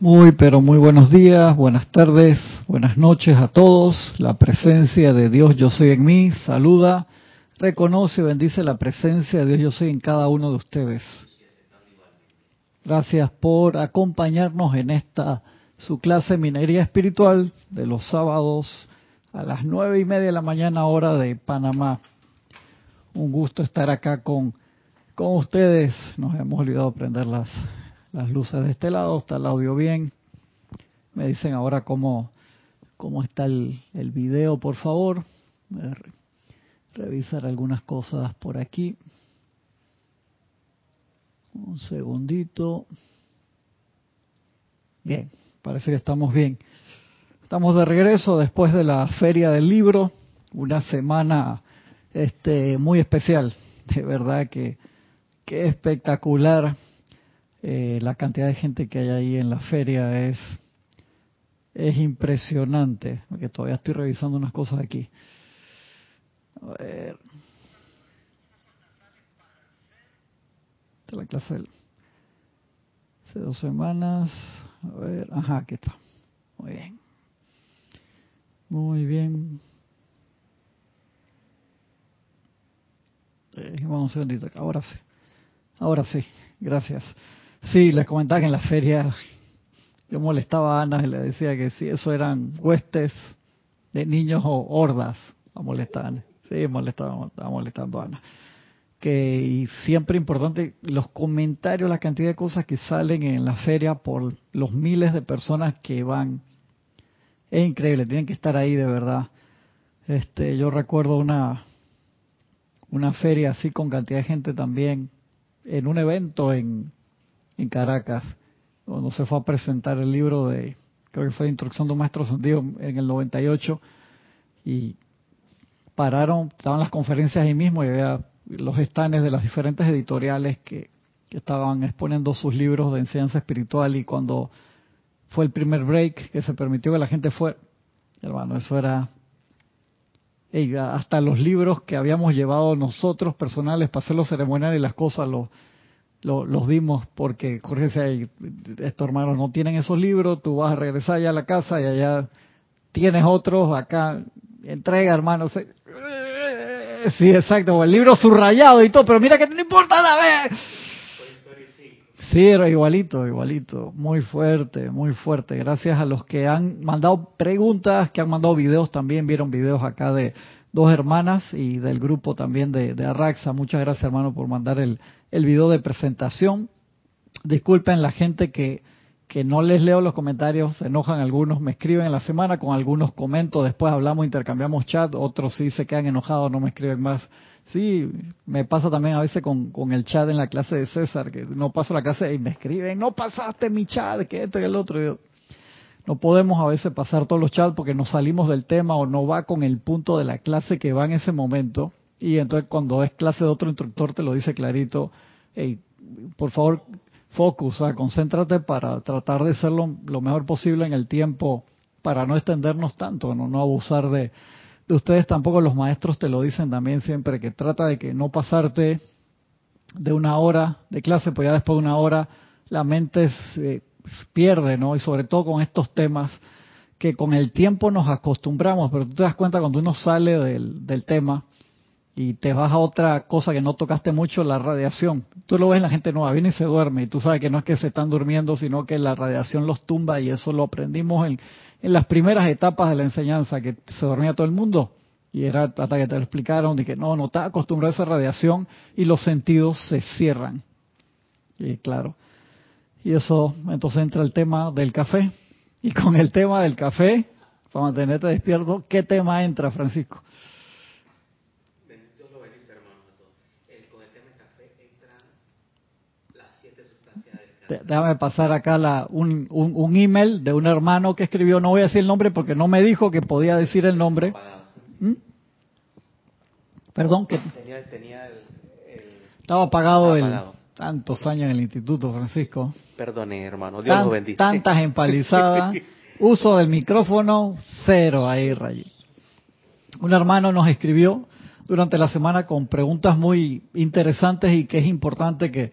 Muy, pero muy buenos días, buenas tardes, buenas noches a todos. La presencia de Dios Yo Soy en mí saluda, reconoce y bendice la presencia de Dios Yo Soy en cada uno de ustedes. Gracias por acompañarnos en esta su clase Minería Espiritual de los sábados a las nueve y media de la mañana hora de Panamá. Un gusto estar acá con, con ustedes. Nos hemos olvidado prender las las luces de este lado, está el audio bien. Me dicen ahora cómo, cómo está el, el video, por favor. Voy a revisar algunas cosas por aquí. Un segundito. Bien, parece que estamos bien. Estamos de regreso después de la Feria del Libro, una semana este, muy especial. De verdad que, que espectacular eh, la cantidad de gente que hay ahí en la feria es, es impresionante, porque todavía estoy revisando unas cosas aquí. A ver. Esta la clase hace dos semanas. A ver, ajá, aquí está. Muy bien. Muy bien. Eh, vamos un segundito. Ahora sí. Ahora sí. Gracias. Sí, les comentaba que en la feria yo molestaba a Ana y le decía que si eso eran huestes de niños o hordas, a molestar. Sí, molestaba, estaba molestando a Ana. Que, y siempre importante, los comentarios, la cantidad de cosas que salen en la feria por los miles de personas que van. Es increíble, tienen que estar ahí de verdad. Este, yo recuerdo una, una feria así con cantidad de gente también, en un evento en, en Caracas, cuando se fue a presentar el libro de, creo que fue Instrucción de un Maestro Sentido en el 98, y pararon, estaban las conferencias ahí mismo y había los estanes de las diferentes editoriales que, estaban exponiendo sus libros de enseñanza espiritual y cuando fue el primer break que se permitió que la gente fuera, hermano, eso era hasta los libros que habíamos llevado nosotros personales para hacer los ceremoniales y las cosas, los, los dimos porque decía, estos hermanos no tienen esos libros, tú vas a regresar ya a la casa y allá tienes otros, acá entrega hermanos. Sí, exacto, el libro subrayado y todo, pero mira que no importa nada, Sí, era igualito, igualito, muy fuerte, muy fuerte. Gracias a los que han mandado preguntas, que han mandado videos también, vieron videos acá de dos hermanas y del grupo también de, de Arraxa. Muchas gracias hermano por mandar el, el video de presentación. Disculpen la gente que, que no les leo los comentarios, se enojan algunos, me escriben en la semana con algunos comentos, después hablamos, intercambiamos chat, otros sí se quedan enojados, no me escriben más. Sí, me pasa también a veces con, con el chat en la clase de César, que no paso la clase y me escriben, no pasaste mi chat, que esto y el otro. No podemos a veces pasar todos los chats porque nos salimos del tema o no va con el punto de la clase que va en ese momento. Y entonces cuando es clase de otro instructor te lo dice clarito, por favor, focus, concéntrate para tratar de ser lo, mejor posible en el tiempo para no extendernos tanto, no, no abusar de, de ustedes tampoco los maestros te lo dicen también siempre que trata de que no pasarte de una hora de clase, pues ya después de una hora la mente se pierde, ¿no? Y sobre todo con estos temas que con el tiempo nos acostumbramos, pero tú te das cuenta cuando uno sale del, del tema, y te vas a otra cosa que no tocaste mucho, la radiación. Tú lo ves en la gente nueva, viene y se duerme, y tú sabes que no es que se están durmiendo, sino que la radiación los tumba, y eso lo aprendimos en, en las primeras etapas de la enseñanza, que se dormía todo el mundo, y era hasta que te lo explicaron, de que no, no estás acostumbrado a esa radiación, y los sentidos se cierran. Y claro, y eso, entonces entra el tema del café, y con el tema del café, para mantenerte despierto, ¿qué tema entra, Francisco? Déjame pasar acá la, un, un, email de un hermano que escribió, no voy a decir el nombre porque no me dijo que podía decir el nombre. ¿Mm? Perdón, que estaba apagado, el, tantos años en el instituto, Francisco. Perdone, hermano, Dios lo bendice. Tantas empalizadas, uso del micrófono, cero ahí, Ray. Un hermano nos escribió durante la semana con preguntas muy interesantes y que es importante que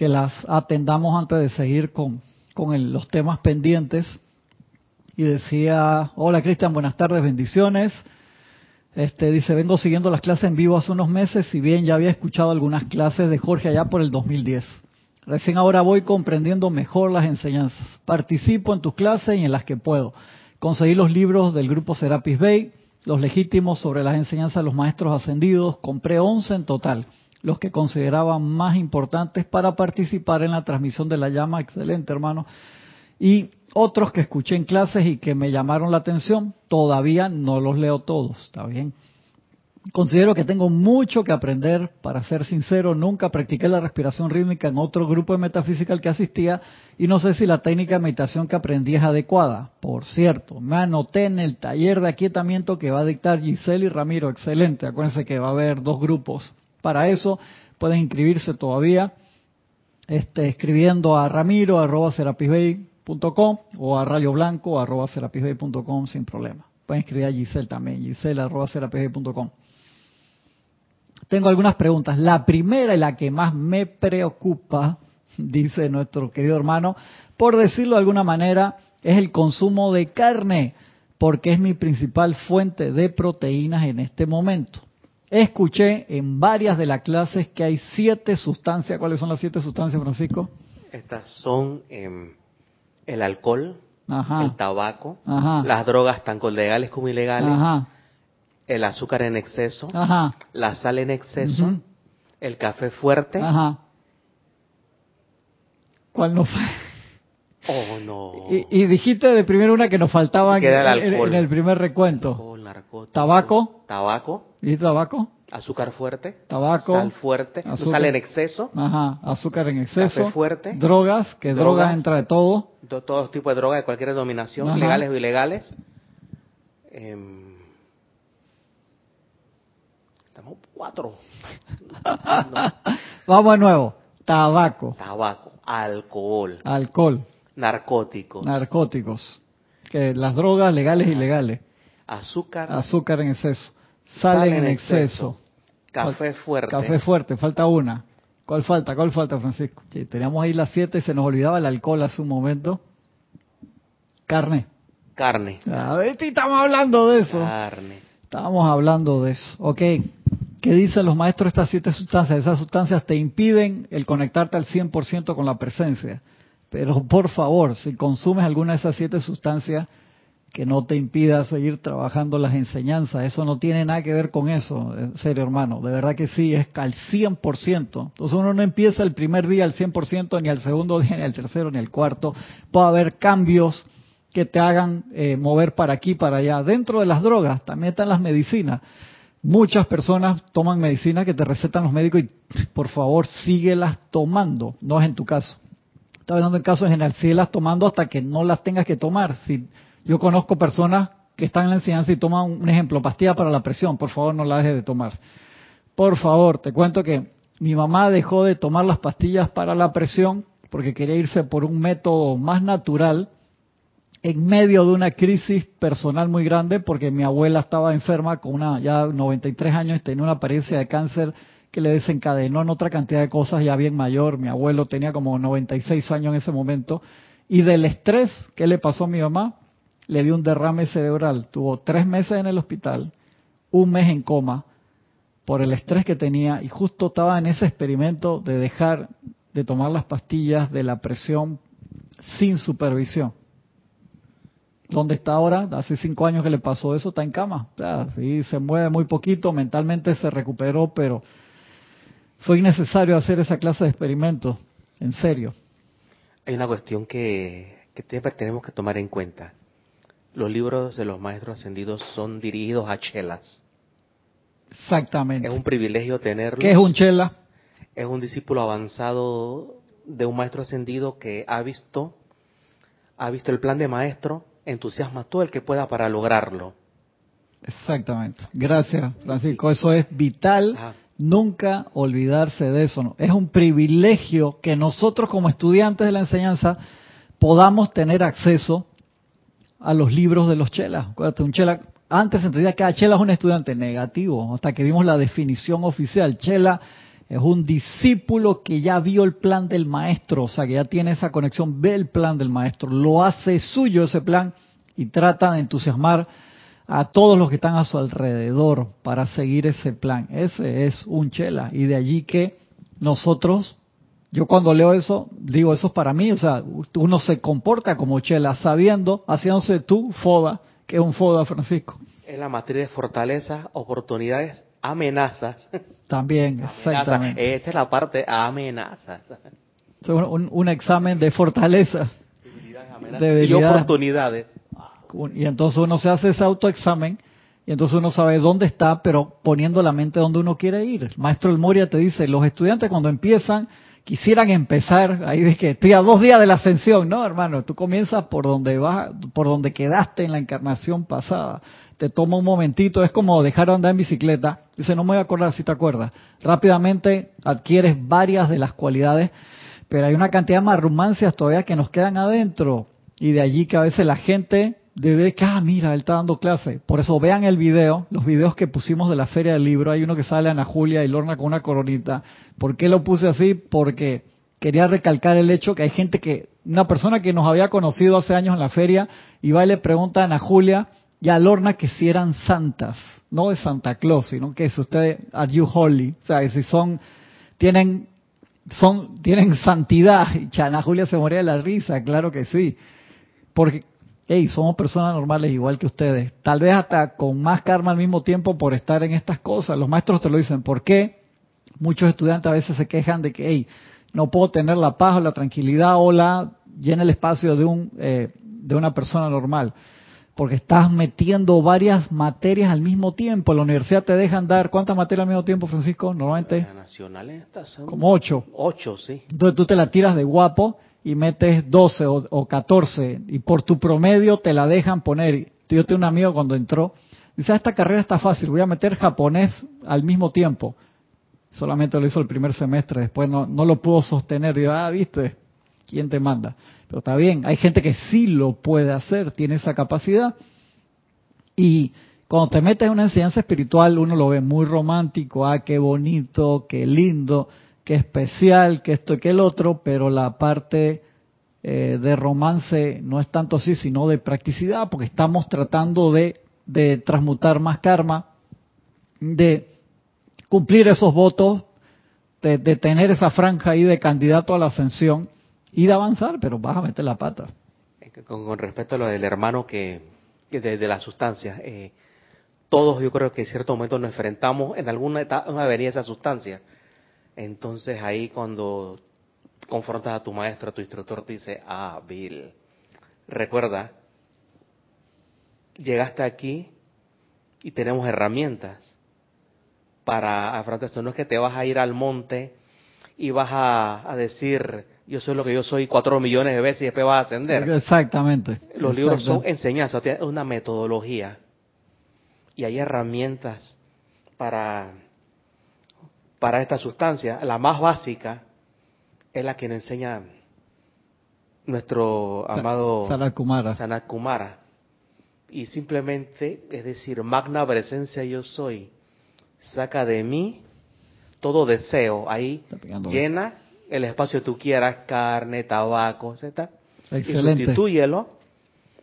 que las atendamos antes de seguir con, con los temas pendientes y decía, hola Cristian, buenas tardes, bendiciones. Este dice, vengo siguiendo las clases en vivo hace unos meses, si bien ya había escuchado algunas clases de Jorge allá por el 2010. Recién ahora voy comprendiendo mejor las enseñanzas. Participo en tus clases y en las que puedo. Conseguí los libros del grupo Serapis Bay, los legítimos sobre las enseñanzas de los maestros ascendidos. Compré 11 en total, los que consideraba más importantes para participar en la transmisión de la llama. Excelente, hermano. Y otros que escuché en clases y que me llamaron la atención, todavía no los leo todos, ¿está bien? Considero que tengo mucho que aprender, para ser sincero, nunca practiqué la respiración rítmica en otro grupo de metafísica al que asistía y no sé si la técnica de meditación que aprendí es adecuada. Por cierto, me anoté en el taller de aquietamiento que va a dictar Giselle y Ramiro, excelente, acuérdense que va a haber dos grupos. Para eso pueden inscribirse todavía este, escribiendo a ramiro arroba o a rayo blanco arroba sin problema. Pueden escribir a Giselle también, giselle arroba tengo algunas preguntas. La primera y la que más me preocupa, dice nuestro querido hermano, por decirlo de alguna manera, es el consumo de carne, porque es mi principal fuente de proteínas en este momento. Escuché en varias de las clases que hay siete sustancias. ¿Cuáles son las siete sustancias, Francisco? Estas son em, el alcohol, el tabaco, las drogas tanto legales como ilegales, el azúcar en exceso, la sal en exceso, el café fuerte. ¿Cuál no fue? Oh, no. Y, dijiste de primero una que nos faltaba en, el primer recuento. tabaco. Tabaco. ¿Y tabaco? Azúcar fuerte. Tabaco. Sal fuerte. Sal en exceso. Ajá. Azúcar en exceso. Café fuerte. Drogas, que drogas, entra de todo. Todos todo tipos de drogas de cualquier denominación, legales o ilegales. Eh, cuatro. Vamos de nuevo. Tabaco. Tabaco. Alcohol. Alcohol. Narcóticos. Narcóticos. Que las drogas legales y ilegales. Azúcar. Azúcar en exceso. Sal, en, exceso. Café fuerte. Café fuerte. Falta una. ¿Cuál falta? ¿Cuál falta, Francisco? teníamos ahí las siete y se nos olvidaba el alcohol hace un momento. Carne. Carne. A ver, estamos hablando de eso. Carne. Estábamos hablando de eso. Ok. ¿Qué dicen los maestros estas siete sustancias? Esas sustancias te impiden el conectarte al 100% con la presencia. Pero por favor, si consumes alguna de esas siete sustancias, que no te impida seguir trabajando las enseñanzas. Eso no tiene nada que ver con eso, en serio hermano. De verdad que sí, es al 100%. Entonces uno no empieza el primer día al 100%, ni al segundo día, ni al tercero, ni al cuarto. Puede haber cambios que te hagan eh, mover para aquí, para allá. Dentro de las drogas también están las medicinas. Muchas personas toman medicina que te recetan los médicos y por favor síguelas tomando, no es en tu caso. Estoy hablando en caso general, síguelas tomando hasta que no las tengas que tomar. Si yo conozco personas que están en la enseñanza y toman un ejemplo, pastilla para la presión, por favor no la dejes de tomar. Por favor, te cuento que mi mamá dejó de tomar las pastillas para la presión porque quería irse por un método más natural en medio de una crisis personal muy grande porque mi abuela estaba enferma con una ya 93 años y tenía una apariencia de cáncer que le desencadenó en otra cantidad de cosas ya bien mayor. Mi abuelo tenía como 96 años en ese momento y del estrés que le pasó a mi mamá le dio un derrame cerebral. Tuvo tres meses en el hospital, un mes en coma por el estrés que tenía y justo estaba en ese experimento de dejar de tomar las pastillas de la presión sin supervisión. ¿Dónde está ahora? Hace cinco años que le pasó eso, está en cama. sí, se mueve muy poquito, mentalmente se recuperó, pero fue innecesario hacer esa clase de experimentos, en serio. Hay una cuestión que, que tenemos que tomar en cuenta. Los libros de los maestros ascendidos son dirigidos a chelas. Exactamente. Es un privilegio tenerlos. ¿Qué es un chela? Es un discípulo avanzado de un maestro ascendido que ha visto, ha visto el plan de maestro entusiasma todo el que pueda para lograrlo. Exactamente. Gracias, Francisco. Eso es vital. Nunca olvidarse de eso. Es un privilegio que nosotros como estudiantes de la enseñanza podamos tener acceso a los libros de los chelas. un chela, antes entendía que cada chela es un estudiante negativo, hasta que vimos la definición oficial. Chela Es un discípulo que ya vio el plan del maestro, o sea, que ya tiene esa conexión, ve el plan del maestro, lo hace suyo ese plan y trata de entusiasmar a todos los que están a su alrededor para seguir ese plan. Ese es un chela. Y de allí que nosotros, yo cuando leo eso, digo, eso es para mí, o sea, uno se comporta como chela, sabiendo, haciéndose tú foda, que es un foda, Francisco. Es la materia de fortalezas, oportunidades, amenazas. También, exactamente. Esta es la parte amenazas. Un, un, examen de fortaleza. De y oportunidades. Y entonces uno se hace ese autoexamen y entonces uno sabe dónde está, pero poniendo la mente donde uno quiere ir. Maestro El Moria te dice, los estudiantes cuando empiezan quisieran empezar ahí que estoy a dos días de la ascensión, no, hermano, tú comienzas por donde vas, por donde quedaste en la encarnación pasada. Te toma un momentito, es como dejar de andar en bicicleta. Dice, no me voy a acordar si te acuerdas. Rápidamente adquieres varias de las cualidades, pero hay una cantidad de marrumancias todavía que nos quedan adentro. Y de allí que a veces la gente de que, ah, mira, él está dando clase. Por eso vean el video, los videos que pusimos de la Feria del Libro. Hay uno que sale Ana Julia y Lorna con una coronita. ¿Por qué lo puse así? Porque quería recalcar el hecho que hay gente que, una persona que nos había conocido hace años en la feria, y va y le pregunta a Ana Julia y a Lorna que si eran santas, no de Santa Claus, sino que si ustedes, are you holy? O sea, si son, tienen, son, tienen santidad. Y Ana Julia se moría de la risa, claro que sí. Porque hey, somos personas normales igual que ustedes, tal vez hasta con más karma al mismo tiempo por estar en estas cosas. Los maestros te lo dicen, ¿por qué? Muchos estudiantes a veces se quejan de que, hey, no puedo tener la paz o la tranquilidad o la llena el espacio de un eh, de una persona normal, porque estás metiendo varias materias al mismo tiempo. En la universidad te dejan dar cuántas materias al mismo tiempo, Francisco, normalmente. Nacionales como ocho. Ocho, sí. Entonces tú te la tiras de guapo y metes 12 o, 14 y por tu promedio te la dejan poner. Yo tengo un amigo cuando entró, dice, ah, esta carrera está fácil, voy a meter japonés al mismo tiempo. Solamente lo hizo el primer semestre, después no, no lo pudo sostener. Y ah, viste, ¿quién te manda? Pero está bien, hay gente que sí lo puede hacer, tiene esa capacidad. Y cuando te metes en una enseñanza espiritual, uno lo ve muy romántico, ah, qué bonito, qué lindo especial, que esto y que el otro, pero la parte eh, de romance no es tanto así, sino de practicidad, porque estamos tratando de, de transmutar más karma, de cumplir esos votos, de, tener esa franja ahí de candidato a la ascensión y de avanzar, pero vas a meter la pata. Con, respecto a lo del hermano que, de, la sustancia, eh, todos yo creo que en cierto momento nos enfrentamos en alguna etapa, una avenida esa sustancia entonces ahí cuando confrontas a tu maestro, a tu instructor, te dice, ah, Bill, recuerda, llegaste aquí y tenemos herramientas para afrontar esto. No es que te vas a ir al monte y vas a, decir, yo soy lo que yo soy cuatro millones de veces y después vas a ascender. Exactamente. Los libros son enseñanzas, una metodología y hay herramientas para para esta sustancia, la más básica, es la que nos enseña nuestro amado Sanat Kumara. Sanat Kumara. Y simplemente, es decir, magna presencia yo soy, saca de mí todo deseo, ahí llena el espacio que tú quieras, carne, tabaco, etc. Excelente. Y sustituyelo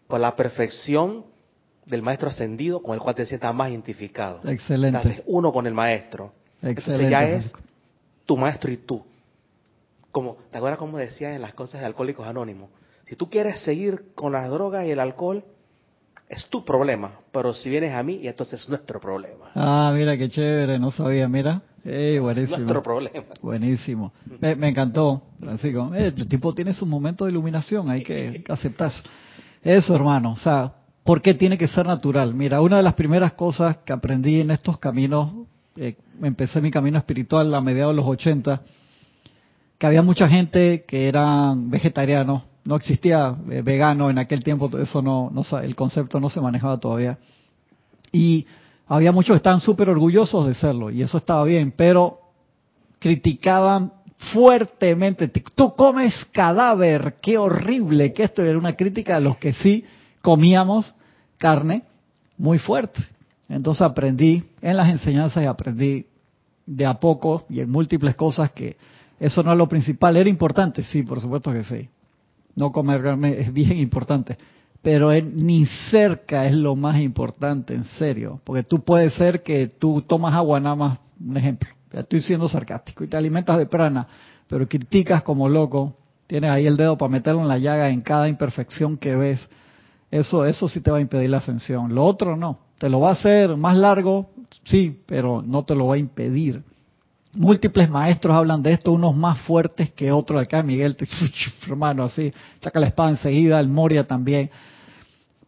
por la perfección del maestro ascendido con el cual te sientas más identificado. Excelente. uno con el maestro. Entonces ya es tu maestro y tú. Como, ¿Te acuerdas cómo decía en las cosas de Alcohólicos Anónimos? Si tú quieres seguir con las drogas y el alcohol, es tu problema. Pero si vienes a mí, y entonces es nuestro problema. Ah, mira qué chévere, no sabía, mira. Eh, buenísimo. Nuestro problema. Buenísimo. Me, encantó, Francisco. Eh, el tipo tiene su momento de iluminación, hay que, aceptar eso, hermano. O sea, ¿por qué tiene que ser natural? Mira, una de las primeras cosas que aprendí en estos caminos eh, empecé mi camino espiritual a mediados de los 80, que había mucha gente que eran vegetarianos, no existía eh, vegano en aquel tiempo, eso no, no, el concepto no se manejaba todavía. Y había muchos que estaban súper orgullosos de serlo, y eso estaba bien, pero criticaban fuertemente, tú comes cadáver, qué horrible, que esto era una crítica a los que sí comíamos carne muy fuerte. Entonces aprendí en las enseñanzas y aprendí de a poco y en múltiples cosas que eso no es lo principal. ¿Era importante? Sí, por supuesto que sí. No comer carne es bien importante. Pero ni cerca es lo más importante, en serio. Porque tú puedes ser que tú tomas agua nada más, un ejemplo. Estoy siendo sarcástico y te alimentas de prana, pero criticas como loco. Tienes ahí el dedo para meterlo en la llaga en cada imperfección que ves. Eso, eso sí te va a impedir la ascensión. Lo otro no. Te lo va a hacer más largo, sí, pero no te lo va a impedir. Múltiples maestros hablan de esto, unos más fuertes que otros. Acá Miguel, te, hermano, así, saca la espada enseguida, el Moria también.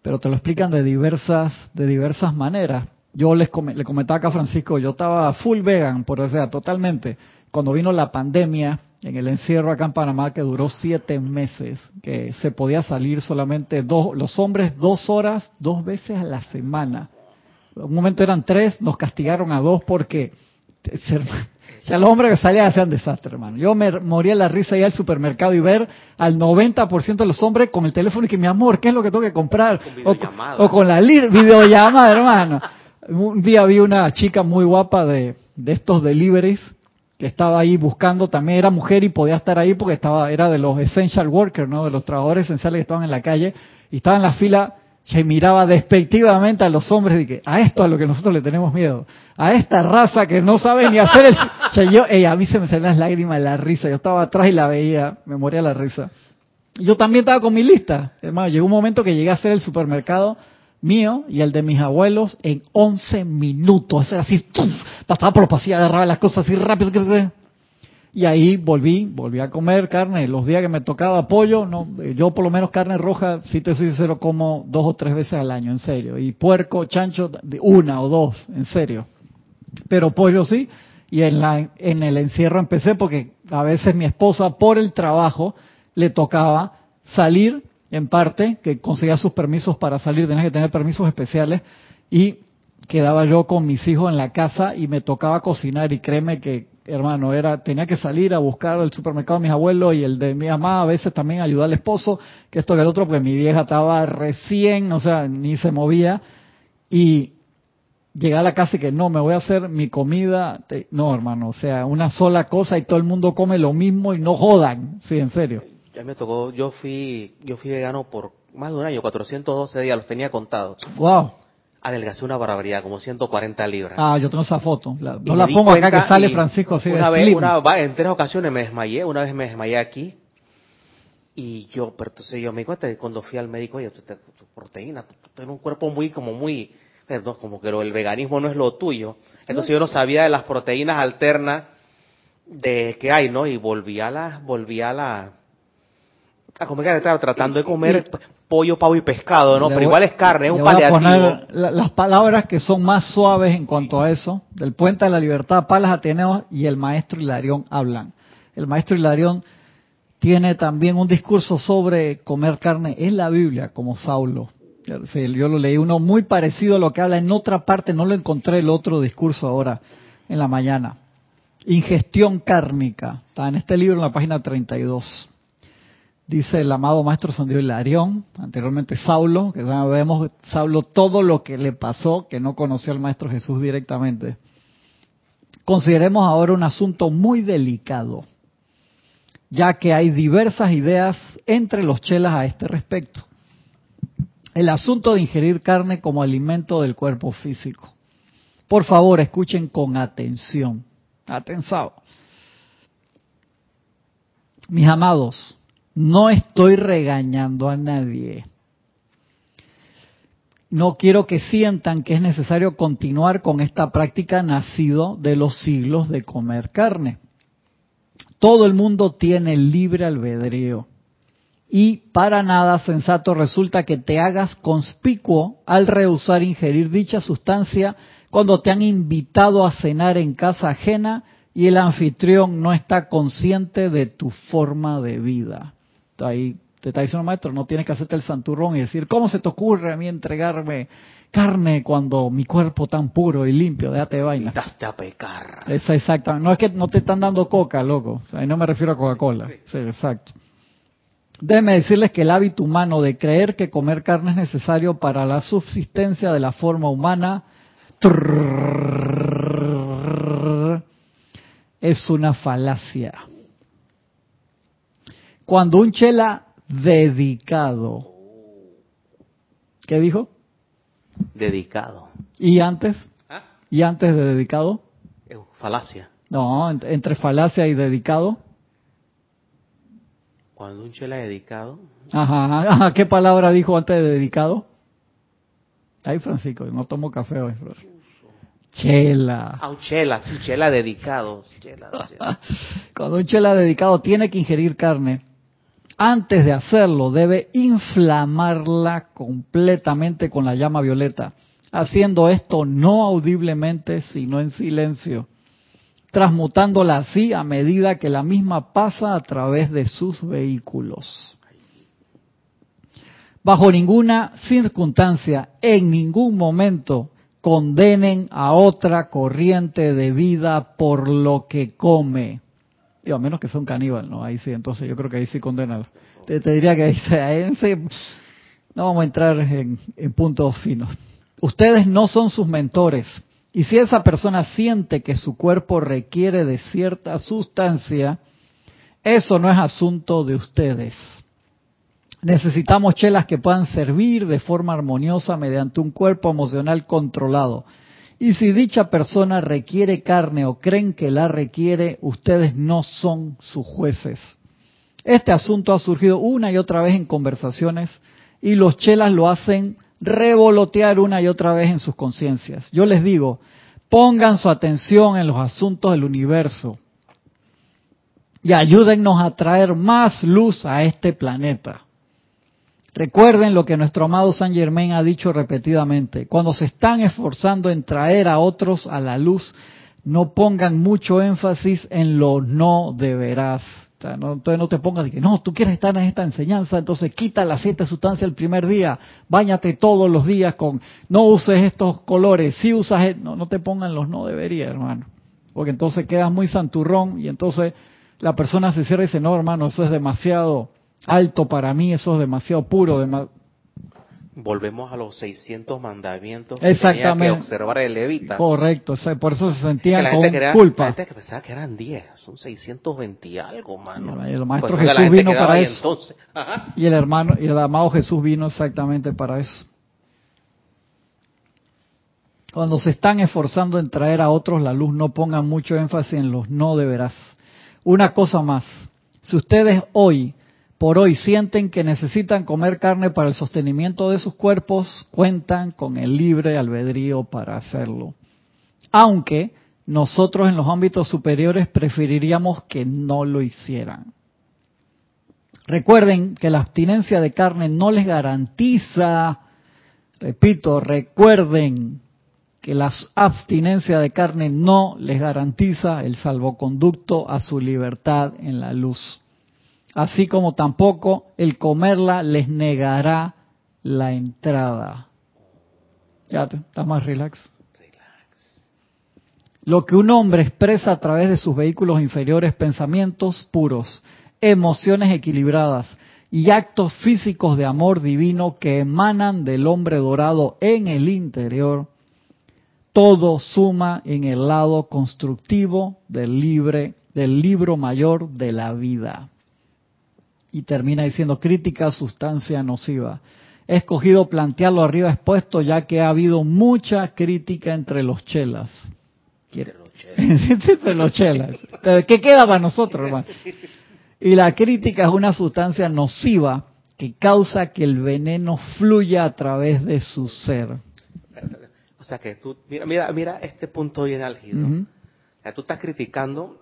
Pero te lo explican de diversas, de diversas maneras. Yo les le comentaba acá a Francisco, yo estaba full vegan, por o sea, totalmente. Cuando vino la pandemia, en el encierro acá en Panamá, que duró siete meses, que se podía salir solamente dos, los hombres dos horas, dos veces a la semana. En un momento eran tres, nos castigaron a dos porque o sea, los hombres que salían hacían desastre, hermano. Yo me moría la risa ir al supermercado y ver al 90% de los hombres con el teléfono y que, mi amor, ¿qué es lo que tengo que comprar? O, o, con la videollamada, hermano. Un día vi una chica muy guapa de, de estos deliveries que estaba ahí buscando, también era mujer y podía estar ahí porque estaba era de los essential workers, ¿no? De los trabajadores esenciales que estaban en la calle y estaba en la fila que miraba despectivamente a los hombres y que a esto a lo que nosotros le tenemos miedo, a esta raza que no sabe ni hacer el... yo, a mí se me salían las lágrimas de la risa, yo estaba atrás y la veía, me moría la risa. Yo también estaba con mi lista, además llegó un momento que llegué a hacer el supermercado mío y el de mis abuelos en 11 minutos, era así, pasaba por los pasillos, agarraba las cosas así rápido, y ahí volví, volví a comer carne. Los días que me tocaba pollo, no, yo por lo menos carne roja, si te soy sincero, como dos o tres veces al año, en serio. Y puerco, chancho, una o dos, en serio. Pero pollo sí. Y en, la, en el encierro empecé porque a veces mi esposa, por el trabajo, le tocaba salir, en parte, que conseguía sus permisos para salir, tenía que tener permisos especiales. Y quedaba yo con mis hijos en la casa y me tocaba cocinar y créeme que hermano, era tenía que salir a buscar el supermercado de mis abuelos y el de mi mamá, a veces también ayudar al esposo, que esto que el otro, porque mi vieja estaba recién, o sea, ni se movía, y llegué a la casa y que no, me voy a hacer mi comida, no, hermano, o sea, una sola cosa y todo el mundo come lo mismo y no jodan, sí, en serio. Ya me tocó, yo fui, yo fui vegano por más de un año, 412 días, los tenía contados. Wow adelgacé una barbaridad, como 140 libras. Ah, yo tengo esa foto. no la pongo acá que sale Francisco así una vez, una, En tres ocasiones me desmayé. Una vez me desmayé aquí. Y yo, pero entonces yo me di cuenta que cuando fui al médico, oye, tu, proteína, tú, tienes un cuerpo muy, como muy, perdón, como que el veganismo no es lo tuyo. Entonces yo no sabía de las proteínas alternas de que hay, ¿no? Y volví a la, volví a la, a comer, estaba tratando de comer pollo, pavo y pescado, ¿no? Pero igual es carne, es un paliativo. las palabras que son más suaves en cuanto a eso, del Puente de la Libertad, Palas Ateneos y el maestro Hilarión hablan. El maestro Hilarión tiene también un discurso sobre comer carne en la Biblia, como Saulo. Yo lo leí uno muy parecido a lo que habla en otra parte, no lo encontré el otro discurso ahora en la mañana. Ingestión cárnica, está en este libro en la página 32 dice el amado maestro San Dios Hilarión, anteriormente Saulo, que sabemos Saulo todo lo que le pasó, que no conoció al maestro Jesús directamente. Consideremos ahora un asunto muy delicado, ya que hay diversas ideas entre los chelas a este respecto. El asunto de ingerir carne como alimento del cuerpo físico. Por favor, escuchen con atención. Atensado. Mis amados, no estoy regañando a nadie. No quiero que sientan que es necesario continuar con esta práctica nacido de los siglos de comer carne. Todo el mundo tiene libre albedrío. Y para nada sensato resulta que te hagas conspicuo al rehusar ingerir dicha sustancia cuando te han invitado a cenar en casa ajena y el anfitrión no está consciente de tu forma de vida ahí te está diciendo maestro, no tienes que hacerte el santurrón y decir, ¿cómo se te ocurre a mí entregarme carne cuando mi cuerpo tan puro y limpio? Déjate de vaina. a pecar. Es exactamente. No es que no te están dando coca, loco. O sea, no me refiero a Coca-Cola. Sí, exacto. Déjenme decirles que el hábito humano de creer que comer carne es necesario para la subsistencia de la forma humana es una falacia. Cuando un chela dedicado, ¿qué dijo? Dedicado. ¿Y antes? ¿Ah? ¿Y antes de dedicado? Falacia. No, entre falacia y dedicado. Cuando un chela dedicado. Ajá, ajá, ¿qué palabra dijo antes de dedicado? Ay, Francisco, no tomo café hoy. Chela. Ah, un chela, sí, chela dedicado. Cuando un chela dedicado tiene que ingerir carne, antes de hacerlo debe inflamarla completamente con la llama violeta, haciendo esto no audiblemente, sino en silencio transmutándola así a medida que la misma pasa a través de sus vehículos. Bajo ninguna circunstancia, en ningún momento, condenen a otra corriente de vida por lo que come. Digo, a menos que sea un caníbal, ¿no? Ahí sí, entonces yo creo que ahí sí condenan. Te, diría que ahí, sí, no vamos a entrar en, en puntos finos. Ustedes no son sus mentores, y si esa persona siente que su cuerpo requiere de cierta sustancia, eso no es asunto de ustedes. Necesitamos chelas que puedan servir de forma armoniosa mediante un cuerpo emocional controlado. Y si dicha persona requiere carne o creen que la requiere, ustedes no son sus jueces. Este asunto ha surgido una y otra vez en conversaciones y los chelas lo hacen revolotear una y otra vez en sus conciencias. Yo les digo, pongan su atención en los asuntos del universo y ayúdennos a traer más luz a este planeta. Recuerden lo que nuestro amado San Germain ha dicho repetidamente. Cuando se están esforzando en traer a otros a la luz, no pongan mucho énfasis en lo no deberás no, entonces no te pongas de que no, tú quieres estar en esta enseñanza, entonces quita las siete sustancias el primer día, bañate todos los días con, no uses estos colores, si usas, e-". no, no te pongan los no debería, hermano, porque entonces quedas muy santurrón y entonces la persona se cierra y dice, no, hermano, eso es demasiado alto para mí, eso es demasiado puro, volvemos a los 600 mandamientos que tenía que observar el levita. Correcto, por eso se sentían con culpa. La gente que pensaba que eran 10, son 620 y algo, mano. Y el maestro pues Jesús vino para eso. Y el hermano y el amado Jesús vino exactamente para eso. Cuando se están esforzando en traer a otros la luz, no pongan mucho énfasis en los no deberás. Una cosa más, si ustedes hoy por hoy sienten que necesitan comer carne para el sostenimiento de sus cuerpos, cuentan con el libre albedrío para hacerlo. Aunque nosotros en los ámbitos superiores preferiríamos que no lo hicieran. Recuerden que la abstinencia de carne no les garantiza, repito, recuerden que la abstinencia de carne no les garantiza el salvoconducto a su libertad en la luz así como tampoco el comerla les negará la entrada. Ya está más relax. Lo que un hombre expresa a través de sus vehículos inferiores, pensamientos puros, emociones equilibradas y actos físicos de amor divino que emanan del hombre dorado en el interior, todo suma en el lado constructivo del libre del libro mayor de la vida y termina diciendo crítica sustancia nociva. He escogido plantearlo arriba expuesto ya que ha habido mucha crítica entre los chelas. entre los chelas. ¿Qué queda para nosotros, hermano? Y la crítica es una sustancia nociva que causa que el veneno fluya a través de su ser. O sea que tú, mira, mira, mira este punto bien álgido. o sea, tú estás criticando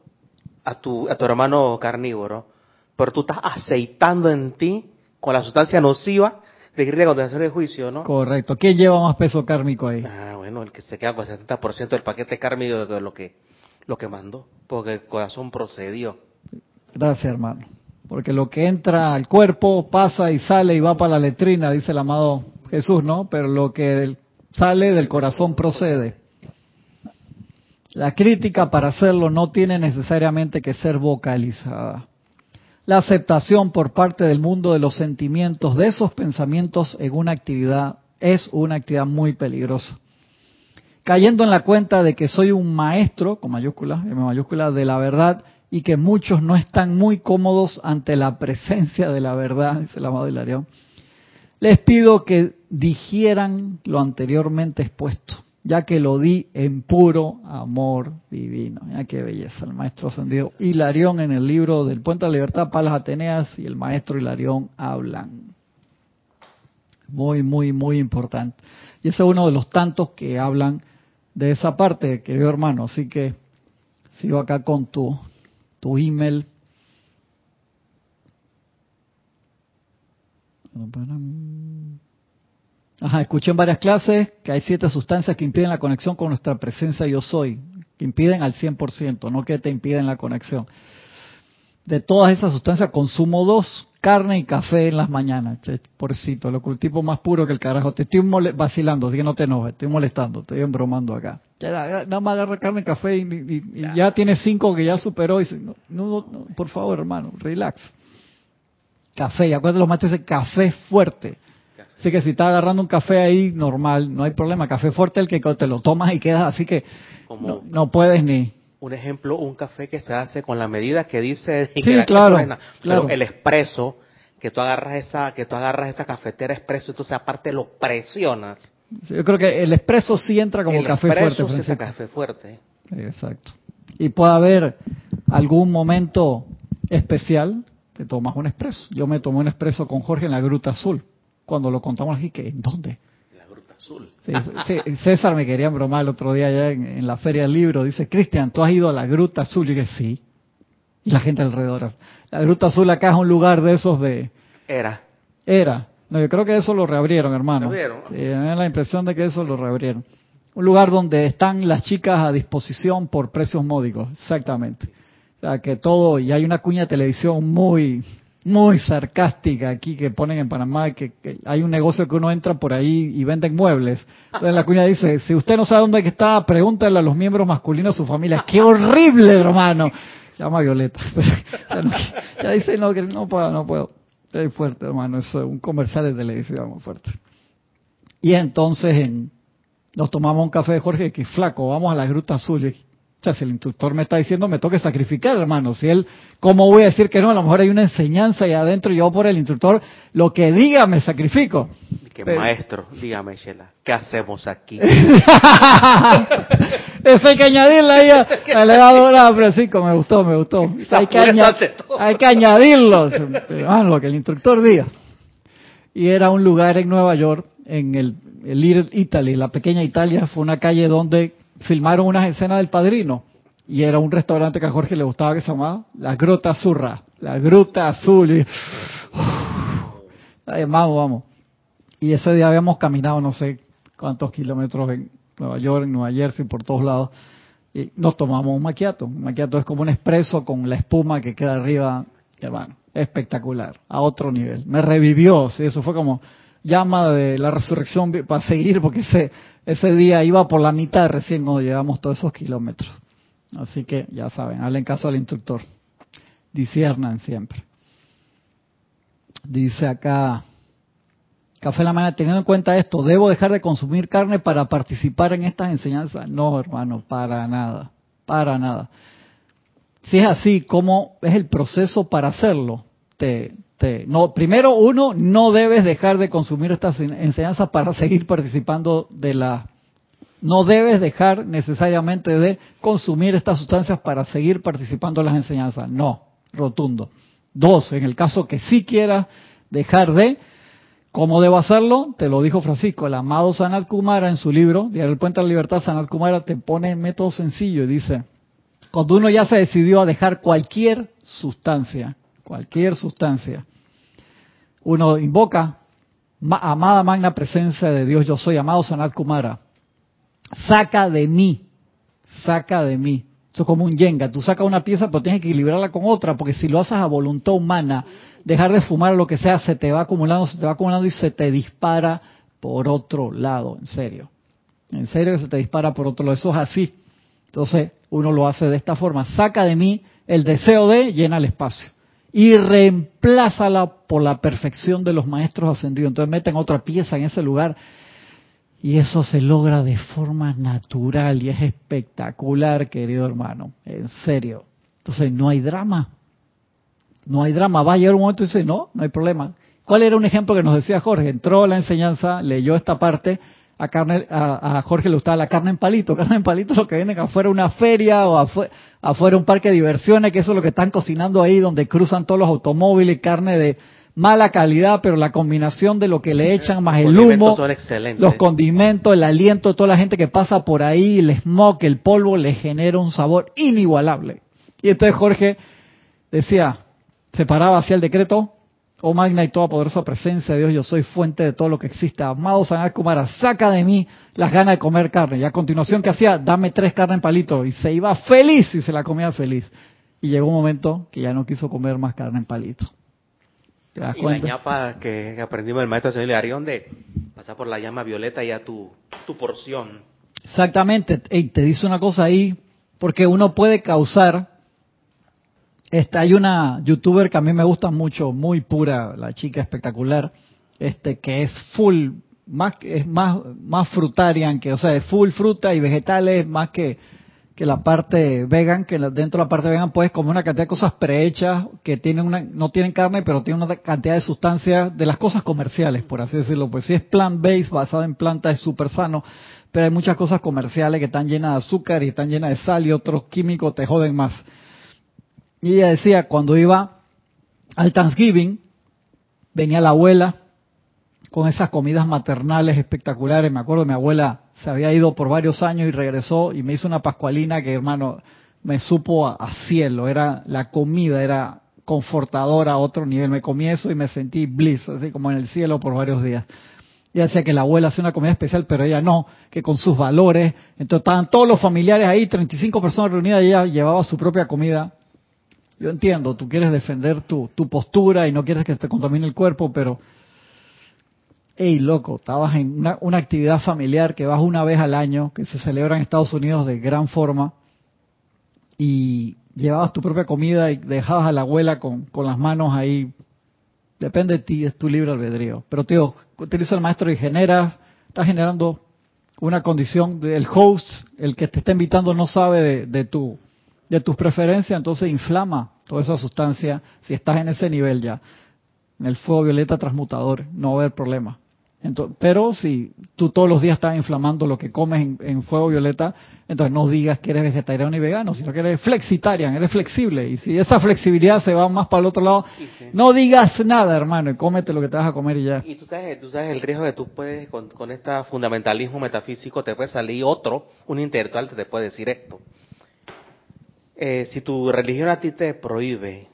a tu, a tu hermano carnívoro pero tú estás aceitando en ti con la sustancia nociva de crítica condenación de juicio, ¿no? Correcto. ¿Qué lleva más peso kármico ahí? Ah, bueno, el que se queda con el 70% del paquete kármico de lo que, lo que mandó, porque el corazón procedió. Gracias, hermano. Porque lo que entra al cuerpo pasa y sale y va para la letrina, dice el amado Jesús, ¿no? Pero lo que sale del corazón procede. La crítica para hacerlo no tiene necesariamente que ser vocalizada. La aceptación por parte del mundo de los sentimientos de esos pensamientos en una actividad es una actividad muy peligrosa. Cayendo en la cuenta de que soy un maestro, con mayúsculas, M mayúscula, de la verdad y que muchos no están muy cómodos ante la presencia de la verdad, dice el amado Hilarión, les pido que digieran lo anteriormente expuesto, ya que lo di en puro amor divino. Ya qué belleza, el maestro ascendido Hilarión en el libro del Puente de la Libertad, Palas Ateneas y el maestro Hilarión hablan. Muy, muy, muy importante. Y ese es uno de los tantos que hablan de esa parte, querido hermano. Así que sigo acá con tu, tu email. Ajá, escuché en varias clases que hay siete sustancias que impiden la conexión con nuestra presencia yo soy, que impiden al 100%, no que te impiden la conexión. De todas esas sustancias consumo dos, carne y café en las mañanas. Porcito, lo cultivo más puro que el carajo. Te estoy vacilando, así que no te enojes, estoy molestando, estoy embromando acá. Ya, nada más agarra carne y café y, ya. tiene cinco que ya superó. Y no, no, por favor, hermano, relax. Café, acuérdate los maestros dicen café fuerte. Así que si estás agarrando un café ahí normal, no hay problema. Café fuerte el que te lo tomas y quedas así que no, puedes ni... Un ejemplo, un café que se hace con la medida que dice... Sí, claro, Pero el expreso, que tú agarras esa que tú agarras esa cafetera expreso, entonces aparte lo presionas. yo creo que el expreso sí entra como café fuerte. Es café fuerte. Exacto. Y puede haber algún momento especial te tomas un expreso. Yo me tomé un expreso con Jorge en la Gruta Azul. Cuando lo contamos aquí, que ¿en dónde? La Gruta Azul. César me quería bromar el otro día allá en, la Feria del Libro. Dice, Cristian, ¿tú has ido a la Gruta Azul? Y yo dije, sí. Y la gente alrededor. La Gruta Azul acá es un lugar de esos de... Era. Era. No, yo creo que eso lo reabrieron, hermano. ¿Reabrieron? Sí, me da la impresión de que eso lo reabrieron. Un lugar donde están las chicas a disposición por precios módicos, exactamente. O sea, que todo, y hay una cuña de televisión muy, muy sarcástica aquí que ponen en Panamá, que, hay un negocio que uno entra por ahí y venden muebles. Entonces la cuña dice, si usted no sabe dónde está, pregúntale a los miembros masculinos de su familia. ¡Qué horrible, hermano! Llama Violeta. ya, dice, no, que no puedo, no puedo. Es fuerte, hermano, es un comercial de televisión muy fuerte. Y entonces en, nos tomamos un café de Jorge, que flaco, vamos a la Gruta Azul. Sea, si el instructor me está diciendo, me toque sacrificar, hermano. Si él, ¿cómo voy a decir que no? A lo mejor hay una enseñanza ahí adentro y yo por el instructor, lo que diga me sacrifico. Que maestro, dígame, Shela, ¿qué hacemos aquí? Eso hay que añadirle ahí a la Francisco, me gustó, me gustó. Hay que, hay que añadirlo, hermano, lo que el instructor diga. Y era un lugar en Nueva York, en el, el Little Italy, la pequeña Italia, fue una calle donde filmaron unas escenas del padrino y era un restaurante que a Jorge le gustaba que se llamaba La Gruta Azurra, La Gruta Azul. Y, vamos, vamos. Y ese día habíamos caminado no sé cuántos kilómetros en Nueva York, en Nueva Jersey, por todos lados. Y nos tomamos un maquiato. Un maquiato es como un espresso con la espuma que queda arriba, hermano. Espectacular, a otro nivel. Me revivió, ¿sí? eso fue como llama de la resurrección para seguir, porque ese, ese día iba por la mitad recién cuando llegamos todos esos kilómetros. Así que ya saben, hablen caso al instructor. Disiernan siempre. Dice acá, Café la Mañana, teniendo en cuenta esto, ¿debo dejar de consumir carne para participar en estas enseñanzas? No, hermano, para nada, para nada. Si es así, ¿cómo es el proceso para hacerlo? Te, no, primero uno, no debes dejar de consumir estas enseñanzas para seguir participando de la... No debes dejar necesariamente de consumir estas sustancias para seguir participando de las enseñanzas. No, rotundo. Dos, en el caso que sí quieras dejar de, ¿cómo debo hacerlo? Te lo dijo Francisco, el amado Sanat Kumara en su libro, Diario del Puente de la Libertad, Sanat Kumara te pone el método sencillo y dice, cuando uno ya se decidió a dejar cualquier sustancia, cualquier sustancia. Uno invoca, amada magna presencia de Dios, yo soy amado Sanat Kumara. Saca de mí, saca de mí. Eso es como un yenga. Tú sacas una pieza, pero tienes que equilibrarla con otra, porque si lo haces a voluntad humana, dejar de fumar lo que sea, se te va acumulando, se te va acumulando y se te dispara por otro lado, en serio. En serio que se te dispara por otro lado. Eso es así. Entonces, uno lo hace de esta forma. Saca de mí el deseo de, llena el espacio y reemplázala por la perfección de los maestros ascendidos. Entonces meten otra pieza en ese lugar Y eso se logra de forma natural y es espectacular, querido hermano, en serio. Entonces no hay drama, no hay drama. Va a llegar un momento y dice, no, no hay problema. ¿Cuál era un ejemplo que nos decía Jorge? Entró la enseñanza, leyó esta parte, a, carne, a, Jorge le gustaba la carne en palito. Carne en palito es lo que viene afuera una feria o afuera, afuera un parque de diversiones, que eso es lo que están cocinando ahí, donde cruzan todos los automóviles, carne de mala calidad, pero la combinación de lo que le echan más el humo, los condimentos, el aliento de toda la gente que pasa por ahí, el smog, el polvo, le genera un sabor inigualable. Y entonces Jorge decía, se paraba hacia el decreto, oh magna y toda poderosa presencia de Dios, yo soy fuente de todo lo que existe. Amado San Kumara, saca de mí las ganas de comer carne. Y a continuación, ¿qué hacía? Dame tres carnes en palito. Y se iba feliz y se la comía feliz. Y llegó un momento que ya no quiso comer más carne en palito y la ñapa que aprendimos del maestro señor Arión de pasar por la llama violeta y a tu, tu porción. Exactamente. Y te dice una cosa ahí, porque uno puede causar. Esta, hay una youtuber que a mí me gusta mucho, muy pura, la chica espectacular, este que es full, más es más más frutarian, que o sea, es full fruta y vegetales más que que la parte vegan, que dentro de la parte vegan puedes comer una cantidad de cosas prehechas que tienen una, no tienen carne, pero tienen una cantidad de sustancias de las cosas comerciales, por así decirlo. Pues si es plant-based, basado en plantas, es súper sano, pero hay muchas cosas comerciales que están llenas de azúcar y están llenas de sal y otros químicos te joden más. Y ella decía, cuando iba al Thanksgiving, venía la abuela con esas comidas maternales espectaculares. Me acuerdo mi abuela se había ido por varios años y regresó y me hizo una pascualina que, hermano, me supo a, cielo. Era la comida, era confortadora a otro nivel. Me comí eso y me sentí bliss, así como en el cielo por varios días. Ella decía que la abuela hacía una comida especial, pero ella no, que con sus valores. Entonces estaban todos los familiares ahí, 35 personas reunidas, y ella llevaba su propia comida. Yo entiendo, tú quieres defender tu, tu postura y no quieres que te contamine el cuerpo, pero hey, loco, estabas en una, actividad familiar que vas una vez al año, que se celebra en Estados Unidos de gran forma, y llevabas tu propia comida y dejabas a la abuela con, las manos ahí. Depende de ti, es tu libre albedrío. Pero, tío, utiliza el maestro y genera, está generando una condición del host, el que te está invitando no sabe de, de, tu, de tus preferencias, entonces inflama toda esa sustancia si estás en ese nivel ya. En el fuego violeta transmutador, no va a haber problema pero si tú todos los días estás inflamando lo que comes en, fuego violeta, entonces no digas que eres vegetariano ni vegano, sino que eres flexitarian, eres flexible. Y si esa flexibilidad se va más para el otro lado, no digas nada, hermano, y cómete lo que te vas a comer y ya. Y tú sabes, tú sabes el riesgo que tú puedes, con, con este fundamentalismo metafísico, te puede salir otro, un intelectual que te puede decir esto. Eh, si tu religión a ti te prohíbe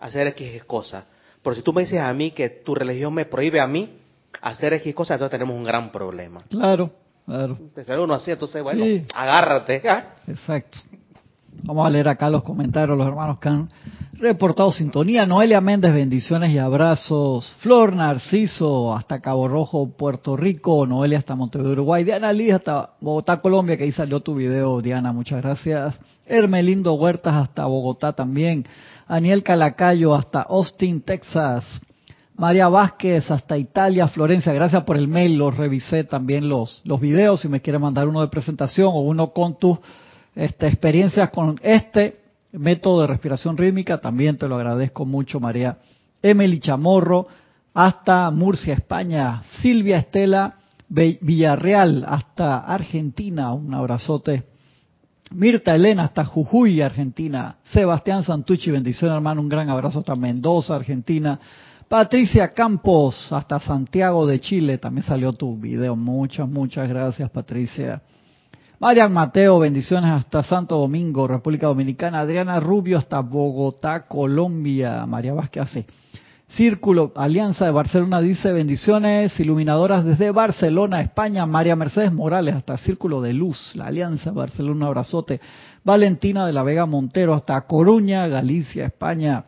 hacer X cosas, pero si tú me dices a mí que tu religión me prohíbe a mí, hacer X cosas, entonces tenemos un gran problema. Claro, claro. Empezar uno así, entonces, bueno, agárrate. ¿ah? Exacto. Vamos a leer acá los comentarios, los hermanos que han reportado sintonía. Noelia Méndez, bendiciones y abrazos. Flor Narciso, hasta Cabo Rojo, Puerto Rico. Noelia hasta Montevideo, Uruguay. Diana Liz, hasta Bogotá, Colombia, que ahí salió tu video, Diana, muchas gracias. Hermelindo Huertas, hasta Bogotá también. Aniel Calacayo, hasta Austin, Texas. María Vázquez hasta Italia, Florencia, gracias por el mail, los revisé también los, los videos, si me quiere mandar uno de presentación o uno con tus este, experiencias con este método de respiración rítmica, también te lo agradezco mucho María. Emily Chamorro hasta Murcia, España, Silvia Estela Villarreal hasta Argentina, un abrazote. Mirta Elena hasta Jujuy, Argentina. Sebastián Santucci, bendición hermano, un gran abrazo hasta Mendoza, Argentina. Patricia Campos, hasta Santiago de Chile, también salió tu video. Muchas, muchas gracias, Patricia. Marian Mateo, bendiciones hasta Santo Domingo, República Dominicana. Adriana Rubio hasta Bogotá, Colombia. María Vázquez. Círculo Alianza de Barcelona dice bendiciones iluminadoras desde Barcelona, España. María Mercedes Morales hasta Círculo de Luz, la Alianza de Barcelona, abrazote. Valentina de la Vega Montero hasta Coruña, Galicia, España.